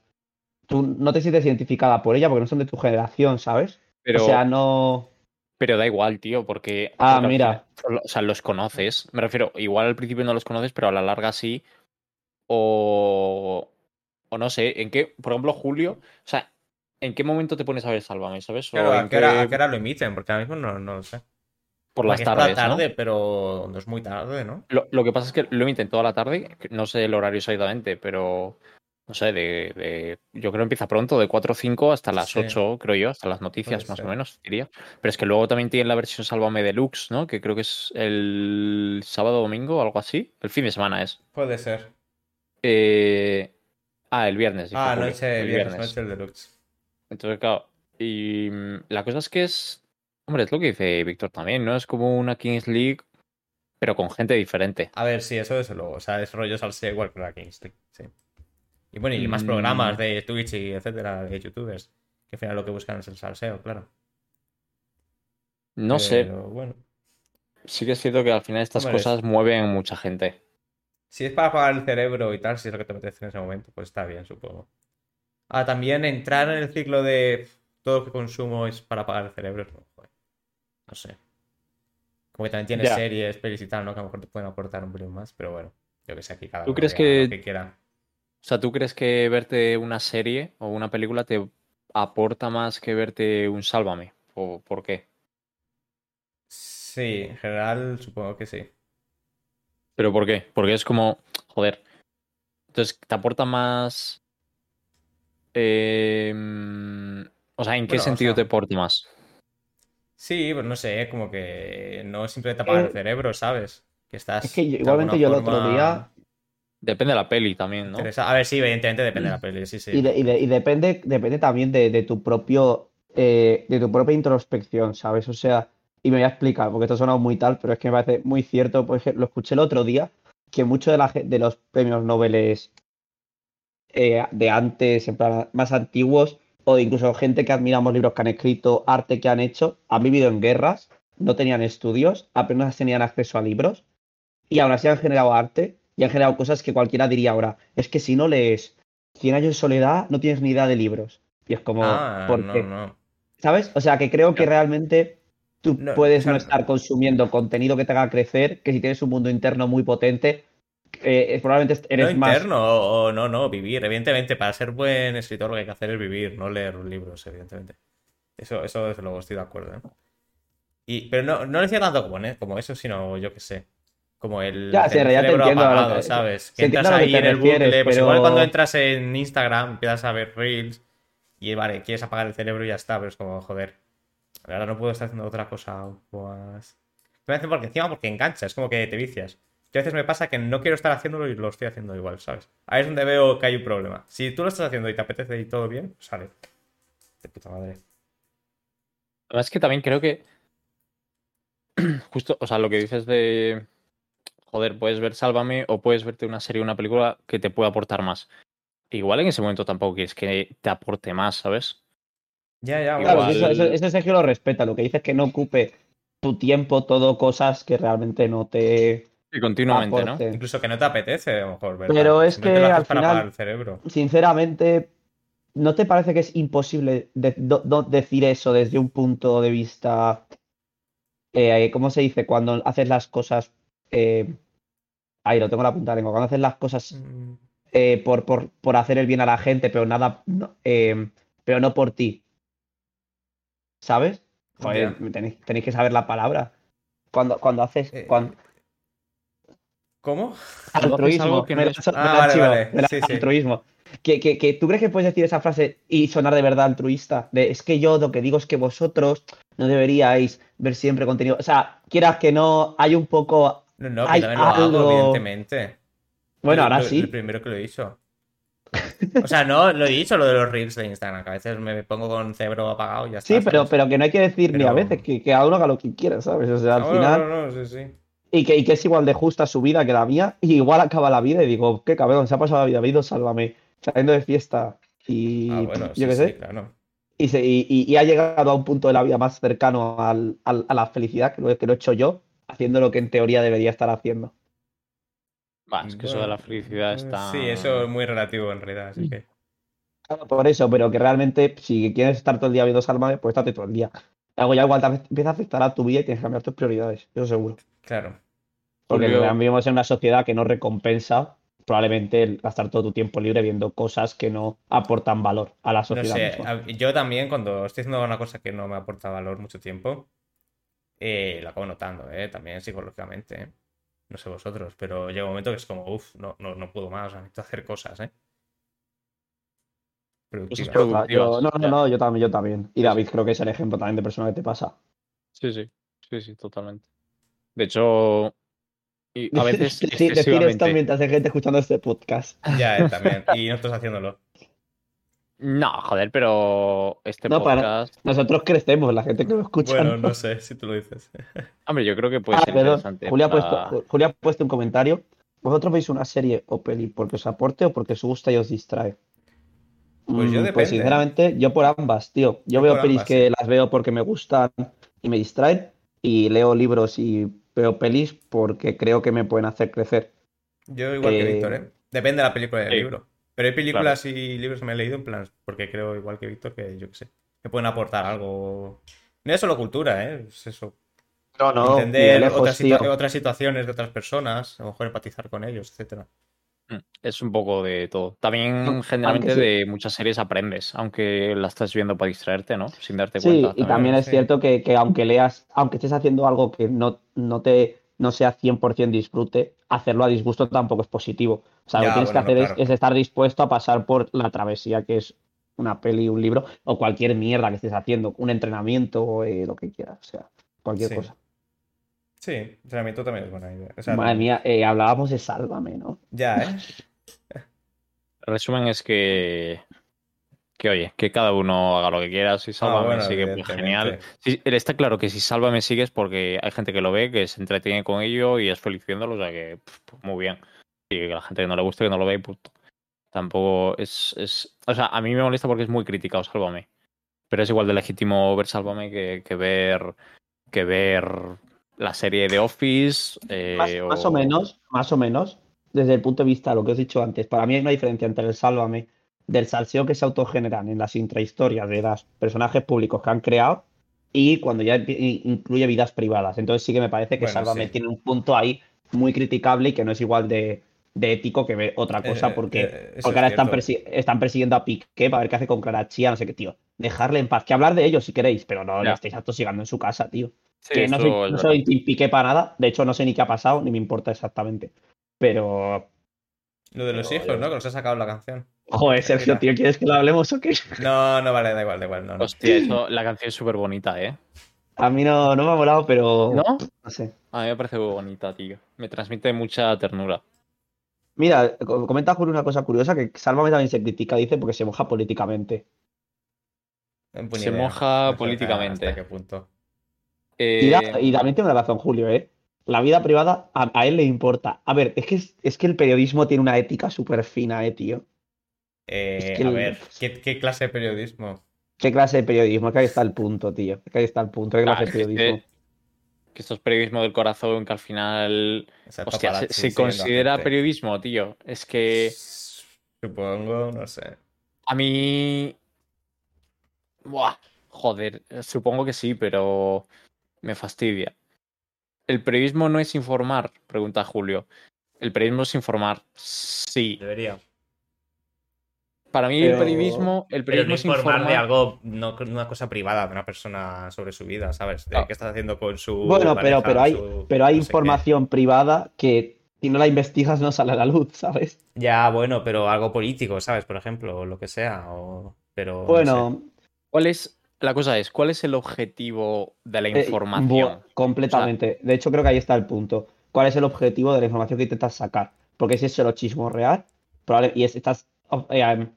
Tú no te sientes identificada por ella porque no son de tu generación, ¿sabes? Pero, O sea, no. pero da igual, tío, porque. Ah, mira. o sea, los conoces. Me refiero, igual al principio no los conoces, pero a la larga sí. O. O no sé, en qué. Por ejemplo, Julio. O sea, ¿en qué momento te pones a ver Sálvame, sabes? O Claro, en ¿a qué, hora, qué- a qué hora lo emiten? Porque ahora mismo no, no lo sé. Por las Porque es por tardes, la ¿no? tarde, pero no es muy tarde, ¿no? Lo, lo que pasa es que lo emiten toda la tarde, no sé el horario exactamente, pero no sé, de, de- yo creo que empieza pronto, de 4 o 5 hasta las Sí. 8, creo yo, hasta las noticias Puede más o menos, diría. Pero es que luego también tienen la versión Sálvame Deluxe, ¿no? Que creo que es el sábado domingo o algo así. El fin de semana es. Puede ser. Eh, Ah, el viernes. Ah, noche, el viernes, noche el deluxe. Entonces, claro. Y mm, la cosa es que es. Hombre, es lo que dice Víctor también, ¿no? Es como una Kings League, pero con gente diferente. A ver, sí, eso desde luego. O sea, es rollo salseo igual que la Kings League, sí. Y bueno, y más Mm. programas de Twitch y etcétera, de youtubers. Que al final lo que buscan es el salseo, claro. No sé. Pero bueno. Sí que es cierto que al final estas Hombre, cosas mueven mucha gente. Si es para apagar el cerebro y tal, si es lo que te apetece en ese momento, pues está bien, supongo. Ah, también entrar en el ciclo de todo lo que consumo es para apagar el cerebro. No, sé. Como que también tienes Ya. series, pelis y tal, ¿no? Que a lo mejor te pueden aportar un pelín más, pero bueno. Yo que sé, aquí cada ¿Tú uno crees que lo que quiera. O sea, ¿tú crees que verte una serie o una película te aporta más que verte un Sálvame? ¿O por qué? Sí, en general supongo que sí. ¿Pero por qué? Porque es como, joder. Entonces, ¿te aporta más... eh, mm, o sea, ¿en qué Bueno, o sentido sea- te aporta más? Sí, pues no sé, como que no es simplemente apagar el Eh, cerebro, ¿sabes? Que estás. Es que yo- igualmente yo el otro día Depende de la peli también, ¿no? interesa- A ver, sí, evidentemente depende de la peli, sí, sí. Y, de- y de- y depende, depende también de, de tu propio, eh, de tu propia introspección, ¿sabes? O sea, y me voy a explicar, porque esto suena muy tal, pero es que me parece muy cierto, por ejemplo, lo escuché el otro día, que muchos de, la, de los premios Nobel eh, de antes, en plan, más antiguos, o incluso gente que admiramos libros que han escrito, arte que han hecho, han vivido en guerras, no tenían estudios, apenas tenían acceso a libros, y aún así han generado arte y han generado cosas que cualquiera diría ahora, es que si no lees 100 años de soledad, no tienes ni idea de libros. Y es como, Ah, ¿por no, qué? no. ¿Sabes? O sea, que creo que realmente tú puedes no estar consumiendo contenido que te haga crecer, que si tienes un mundo interno muy potente, eh, probablemente eres no más... interno o, o no, no, vivir. Evidentemente, para ser buen escritor lo que hay que hacer es vivir, no leer libros, evidentemente. Eso, eso desde luego estoy de acuerdo, ¿eh? Y, pero no, no lo decía tanto como, ¿eh? como eso, sino yo qué sé. Como el, Ya, sí, el te cerebro a lo apagado, que- ¿sabes? Que entras a que ahí te en el bucle. Pues pero- igual cuando entras en Instagram empiezas a ver reels y vale, quieres apagar el cerebro y ya está, pero es como, joder. Ahora no puedo estar haciendo otra cosa un poco más. Me parece porque encima porque engancha, es como que te vicias. Que a veces me pasa que no quiero estar haciéndolo y lo estoy haciendo igual, ¿sabes? Ahí es donde veo que hay un problema. Si tú lo estás haciendo y te apetece y todo bien, sale. De puta madre. Además es que también creo que. Justo, o sea, lo que dices de. Joder, puedes ver Sálvame o puedes verte una serie o una película que te pueda aportar más. Igual en ese momento tampoco quieres que te aporte más, ¿sabes? Ya, ya, Claro, Igual- eso, eso, eso Sergio lo respeta. Lo que dices es que no ocupe tu tiempo todo cosas que realmente no te Y continuamente, ¿no? Incluso que no te apetece, a lo mejor, ¿verdad? Pero es que lo haces al para final- apagar el cerebro. Sinceramente, ¿no te parece que es imposible de- do- do- decir eso desde un punto de vista, eh, ¿cómo se dice? Cuando haces las cosas, eh, ahí lo tengo en la punta de lengua, cuando haces las cosas Mm, eh, por, por, por hacer el bien a la gente, pero nada, no, eh, pero no por ti. ¿Sabes? Joder, tenéis, tenéis que saber la palabra. Cuando, cuando haces. Eh, cuando- ¿Cómo? Altruismo. algo que no es- Ah, vale, chivo, vale. me la- Sí, sí. altruismo. Que, que, que, ¿Tú crees que puedes decir esa frase y sonar de verdad altruista? De es que yo lo que digo es que vosotros no deberíais ver siempre contenido. O sea, quieras que no, hay un poco. No, no, que Hay también lo hago, algo- evidentemente. Bueno, ahora lo- sí. El primero que lo he dicho. O sea, no, lo he dicho lo de los reels de Instagram, que a veces me pongo con cerebro apagado y ya está. Sí, pero, ¿sabes? pero que no hay que decir ni a veces, que, que cada uno haga lo que quiera, ¿sabes? O sea, al No, final. No, no, sí, sí. Y que, y que es igual de justa su vida que la mía, y igual acaba la vida y digo, qué cabrón, se ha pasado la vida, ha ido, sálvame, saliendo de fiesta y Ah, bueno, yo sí, qué sí, sé, claro. y, se- y- y- ha llegado a un punto de la vida más cercano al- al- a la felicidad que lo, que lo he hecho yo, haciendo lo que en teoría debería estar haciendo. Va, es que eso de la Bueno, felicidad está. Sí, eso es muy relativo en realidad, así que. Claro, Por eso, pero que realmente si quieres estar todo el día viendo Sálvame, pues estate todo el día. Algo ya igual te empieza a afectar a tu vida y tienes que cambiar tus prioridades, eso seguro. Claro. Porque Julio- vivimos en una sociedad que no recompensa probablemente el gastar todo tu tiempo libre viendo cosas que no aportan valor a la No sociedad sé, misma. a- yo también cuando estoy haciendo una cosa que no me aporta valor mucho tiempo, eh, lo acabo notando, ¿eh? También psicológicamente, ¿eh? No sé vosotros, pero llega un momento que es como, uff, no, no, no puedo más, o sea, necesito hacer cosas, ¿eh? Productivas. Yo- no, no, no, yo también, yo también. Y David creo que es el ejemplo también de persona que te pasa. Sí, sí. Sí, sí, totalmente. De hecho. Y a veces. Decir- decir esto excesivamente. mientras hay gente escuchando este podcast. Ya, eh, también. Y nosotros haciéndolo. No, joder, pero este No, para- podcast. Nosotros crecemos, la gente que lo escucha. Bueno, ¿no? no sé si tú lo dices. Hombre, yo creo que puede Ah, ser perdón. interesante. Julia, ha para- puesto, Julia ha puesto un comentario. ¿Vosotros veis una serie o peli porque os aporte o porque os gusta y os distrae? Pues yo Mm, depende. sinceramente, yo por ambas, tío. Yo Yo veo pelis ambas, que sí. las veo porque me gustan y me distraen. Y leo libros y veo pelis porque creo que me pueden hacer crecer. Yo igual que Eh, Víctor, ¿eh? Depende de la película y del sí. libro. Pero hay películas y libros que me he leído en plan, porque creo igual que Víctor que yo qué sé, me pueden aportar algo. No es solo cultura, ¿eh? Es eso. No, no, Entender lejos, otras, otras situaciones de otras personas, a lo mejor empatizar con ellos, etcétera. Es un poco de todo. También generalmente sí. de muchas series aprendes, aunque la estás viendo para distraerte, ¿no? Sin darte Sí, cuenta. y también es sí. cierto que, que aunque leas, aunque estés haciendo algo que no, no te no sea 100% disfrute, hacerlo a disgusto tampoco es positivo. O sea, lo que tienes bueno, que hacer no, es- claro. es, estar dispuesto a pasar por la travesía que es una peli, un libro o cualquier mierda que estés haciendo, un entrenamiento, eh, lo que quieras, o sea, cualquier Sí. entrenamiento también es buena idea. O sea, Madre mía, eh, hablábamos de Sálvame, ¿no? Ya, ¿eh? El resumen es que. Que oye, que cada uno haga lo que quiera. Si Salva Ah, bueno, me sigue, pues genial. Sí, está claro que si Salva me sigue es porque hay gente que lo ve, que se entretiene con ello y es feliz viéndolo, o sea que pues muy bien. Y que la gente que no le guste, que no lo ve, y punto. Tampoco es, es. O sea, a mí me molesta porque es muy criticado Sálvame. Pero es igual de legítimo ver Sálvame que, que ver. que ver la serie de Office. eh, Más, más o menos, más o menos, desde el punto de vista de lo que os he dicho antes, para mí hay una diferencia entre el Sálvame del salseo que se autogeneran en las intrahistorias de los personajes públicos que han creado y cuando ya incluye vidas privadas. Entonces sí que me parece que Bueno, Sálvame sí. tiene un punto ahí muy criticable y que no es igual de, de ético que ver otra cosa Eh, porque, eh, eso porque es ahora están, cierto. persi- están persiguiendo a Piqué para ver qué hace con Clara Chía, no sé qué, tío. Dejarle en paz. Que hablar de ellos si queréis, pero no le Ya. estéis atosigando en su casa, tío Sí, que no soy, no soy Team Piqué para nada. De hecho, no sé ni qué ha pasado, ni me importa exactamente. Pero, Lo de los Pero, hijos, yo- ¿no? Que nos ha sacado la canción. joder, Sergio, tío, ¿quieres que lo hablemos o qué? No, no, vale, da igual, da igual. No, no. Hostia, eso, la canción es súper bonita, ¿eh? A mí no, no me ha molado, pero. ¿No? No sé. A mí me parece muy bonita, tío. Me transmite mucha ternura. Mira, co- comenta Julio una cosa curiosa que Sálvame también se critica, dice, porque se moja políticamente. Eh, buena Se idea. moja No sé políticamente. ¿Hasta qué punto? Eh, Y, da- y también tiene razón, Julio, ¿eh? La vida privada a, a él le importa. A ver, es que, es, es que el periodismo tiene una ética súper fina, ¿eh, tío? Eh, Es que a el- ver, ¿qué, qué clase de periodismo? ¿Qué clase de periodismo? Es que ahí está el punto, tío. Que ahí está el punto. ¿Qué ah, clase de es que- periodismo? que esto es periodismo del corazón, que al final. O sea, Hostia, se, se considera periodismo, tío. Es que Supongo, no sé. a mí. Buah, joder, supongo que sí, pero me fastidia. ¿El periodismo no es informar? Pregunta Julio. El periodismo es informar. Sí. Debería. Para mí el periodismo, el Pero no periodismo es informar de algo, no una cosa privada de una persona sobre su vida, ¿sabes? De Ah. qué estás haciendo con su. Bueno, pero, pareja, pero hay, su pero hay no sé qué. información privada que si no la investigas no sale a la luz, ¿sabes? Ya, bueno, pero algo político, ¿sabes? Por ejemplo, o lo que sea. O... Pero. no Bueno, ¿Cuál es la cosa es cuál es el objetivo de la eh, información? completamente. De hecho, creo que ahí está el punto. ¿Cuál es el objetivo de la información que intentas sacar? Porque si es solo chismorrear probable, y es- estás oh, eh,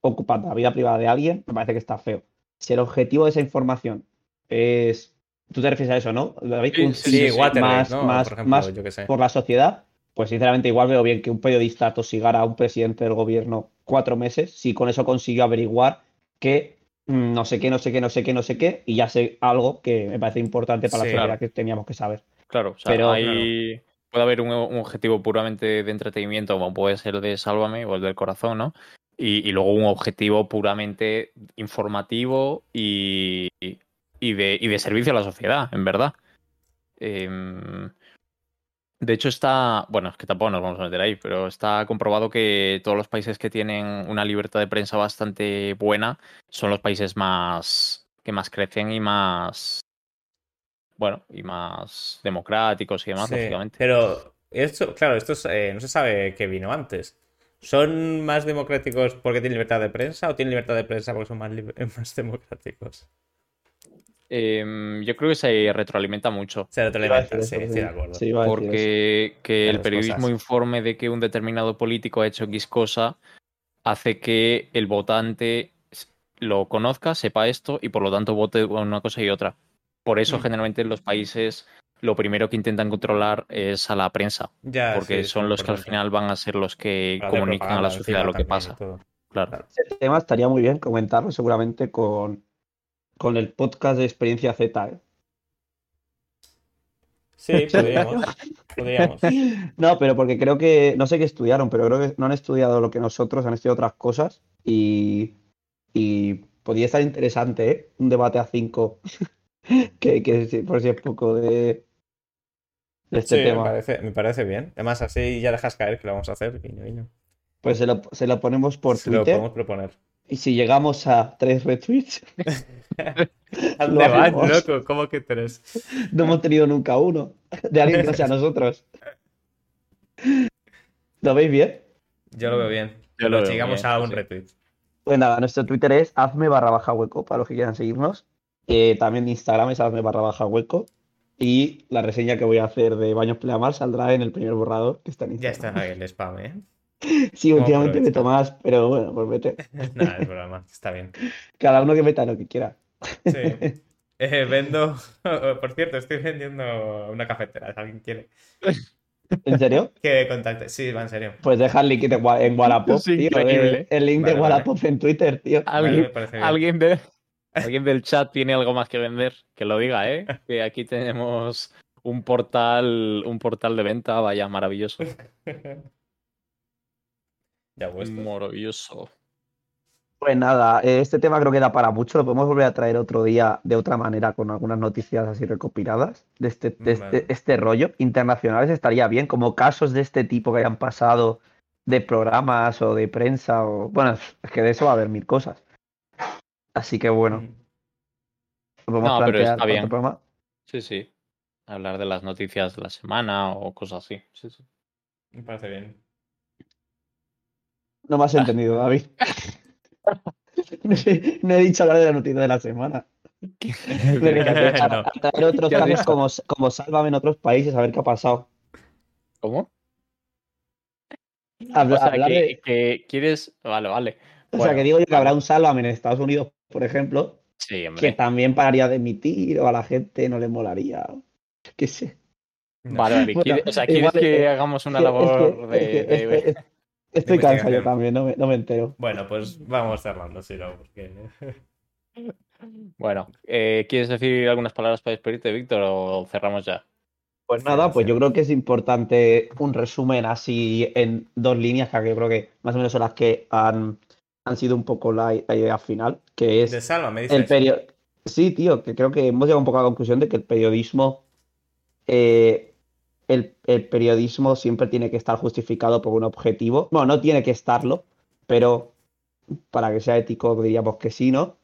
ocupando la vida privada de alguien, me parece que está feo. Si el objetivo de esa información es. Tú te refieres a eso, ¿no? David? Sí, Un sí, Sí, Watergate, más, ¿no? más, Por ejemplo, más yo qué sé. por la sociedad, pues sinceramente igual veo bien que un periodista tosigara a un presidente del gobierno cuatro meses, si con eso consiguió averiguar que no sé qué, no sé qué, no sé qué, no sé qué, y ya sé algo que me parece importante para Sí, la sociedad claro. que teníamos que saber. Claro, o sea, Pero- puede haber un, un objetivo puramente de entretenimiento, como puede ser el de Sálvame o el del corazón, ¿no? Y, y luego un objetivo puramente informativo y, y de, y de servicio a la sociedad, en verdad. Em, de hecho, está, bueno, es que tampoco nos vamos a meter ahí, pero está comprobado que todos los países que tienen una libertad de prensa bastante buena son los países más que más crecen y más bueno, y más democráticos y demás, Sí, lógicamente. Pero esto, claro, esto es, eh, no se sabe qué vino antes. ¿Son más democráticos porque tienen libertad de prensa o tienen libertad de prensa porque son más democráticos? Em, yo creo que se retroalimenta mucho. Se retroalimenta, sí, estoy de acuerdo. Sí. Porque que el periodismo cosas. informe de que un determinado político ha hecho X cosa hace que el votante lo conozca, sepa esto y por lo tanto vote una cosa y otra. Por eso Mm. generalmente en los países lo primero que intentan controlar es a la prensa, Ya, porque sí, son los que al final van a ser los que Para comunican a la sociedad lo que pasa. Claro. Ese tema estaría muy bien comentarlo seguramente con, con el podcast de Experiencia Z. ¿eh? Sí, podríamos. podríamos. No, pero porque creo que, no sé qué estudiaron, pero creo que no han estudiado lo que nosotros, han estudiado otras cosas y, y podría estar interesante, ¿eh? Un debate a cinco, que, que por si es poco de, de este Sí, me tema. parece, me parece bien. Además, así ya dejas caer que lo vamos a hacer. guiño, guiño. Pues se lo, se lo ponemos por Se lo Twitter podemos proponer. Y si llegamos a tres retweets, ¿A Lo dónde vas, hacemos. loco? ¿Cómo que tres? no hemos tenido nunca uno de alguien que no sea nosotros. ¿Lo veis bien? Yo lo veo bien. Yo lo Pero veo llegamos bien, a un sí. retweet. Pues nada, nuestro Twitter es hazme barra baja hueco para los que quieran seguirnos. Eh, también Instagram es hazme barra baja hueco. Y la reseña que voy a hacer de Baños Pleamar saldrá en el primer borrador que está en Ya Instagram. está ahí el spam, ¿eh? Sí, últimamente meto más, pero bueno, pues vete. Nada, es broma. Está bien. Cada uno que meta lo que quiera. Sí. Eh, vendo. Por cierto, estoy vendiendo una cafetera. Si alguien quiere ¿En serio? que contacte. Sí, va en serio. Pues deja el link de en Wallapop, Es tío. increíble. El, el link Vale, de vale. Wallapop en Twitter, tío. Alguien, me de, alguien del chat tiene algo más que vender, que lo diga, ¿eh? Que aquí tenemos un portal, un portal de venta, vaya, maravilloso. Ya puesto. Maravilloso. Pues nada, este tema creo que da para mucho. Lo podemos volver a traer otro día de otra manera con algunas noticias así recopiladas de este, de este, Vale. este rollo. Internacionales estaría bien, como casos de este tipo que hayan pasado de programas o de prensa. o Bueno, es que de eso va a haber mil cosas. Así que bueno, lo podemos No, pero está bien. programa. Sí, sí. Hablar de las noticias de la semana o cosas así. Sí, sí. Me parece bien. No me has entendido, David. No he- dicho hablar de la noticia de la semana. No. traer otros ¿Qué has casos visto? como, como Sálvame en otros países, a ver qué ha pasado. ¿Cómo? Habla- O sea, hablar que, de- que quieres. Vale, vale. o sea, que digo yo que habrá un Sálvame en Estados Unidos, por ejemplo, Sí, que también pararía de emitir o a la gente no le molaría. Qué sé. Vale, vale. Bueno, ¿Quieres- o sea, ¿quieres igual, que eh, hagamos una Es que- labor es que- de, es que- de- es que- Estoy cansado yo también, no me, no me entero. Bueno, pues vamos cerrando, si no, porque. Bueno, eh, ¿quieres decir algunas palabras para despedirte, Víctor, o cerramos ya? Pues nada, pues yo creo que es importante un resumen así en dos líneas, que yo creo que más o menos son las que han, han sido un poco la, la idea final, que es De Salva, me dices. el period... Sí, tío, que creo que hemos llegado un poco a la conclusión de que el periodismo, eh, el, el periodismo siempre tiene que estar justificado por un objetivo. Bueno, no tiene que estarlo, pero para que sea ético diríamos que sí, ¿no?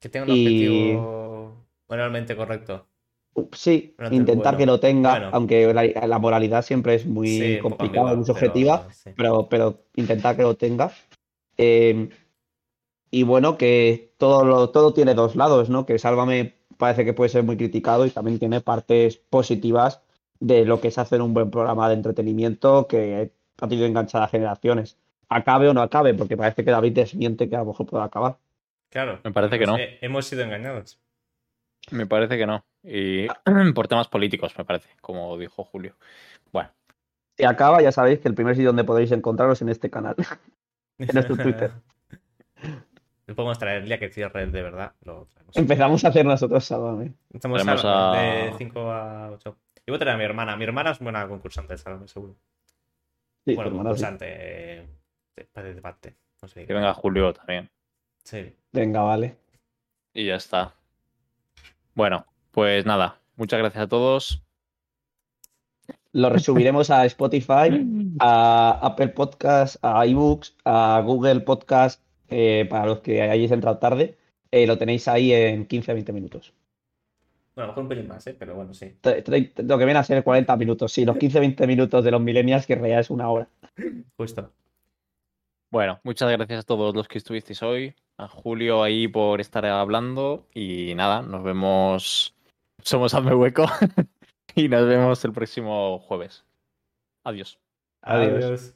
Que tenga un y- objetivo moralmente correcto. Sí, Durante intentar que lo tenga, Bueno. aunque la, la moralidad siempre es muy Sí, complicada, muy pero subjetiva, sí. pero, pero intentar que lo tenga. Eh, y bueno, que todo, lo, todo tiene dos lados, ¿no? Que Sálvame parece que puede ser muy criticado y también tiene partes positivas de lo que es hacer un buen programa de entretenimiento que ha tenido enganchada a generaciones. Acabe o no acabe, porque parece que David desmiente que a lo mejor pueda acabar. Claro. Me parece que no. Eh, hemos sido engañados. Me parece que no. Y por temas políticos, me parece, como dijo Julio. Bueno, Si acaba, ya sabéis que el primer sitio donde podréis encontraros en este canal. En nuestro Twitter. Lo podemos traer el día que cierre de verdad. Lo. Empezamos a hacer nosotros Sálvame. Estamos Traemos Salva, a- de 5 a 8. Y voy a traer a mi hermana. Mi hermana es buena concursante de Salva, seguro. Sí, bueno, sí. concursante. eh. No sé. que venga Julio también. Sí. Venga, vale. Y ya está. Bueno, pues nada. Muchas gracias a todos. Lo resubiremos a Spotify, a Apple Podcast, a iBooks, a Google Podcast, eh, para los que hayáis entrado tarde. Eh, lo tenéis ahí en 15-20 minutos. Bueno, a lo mejor un pelín más, ¿eh? Pero bueno, sí. Lo que viene a ser 40 minutos, sí, los 15-20 minutos de los millennials, que en realidad es una hora. Justo. Bueno, muchas gracias a todos los que estuvisteis hoy. A Julio ahí por estar hablando. Y nada, nos vemos. Somos Hazme Hueco. y nos vemos el próximo jueves. Adiós. Adiós. Adiós.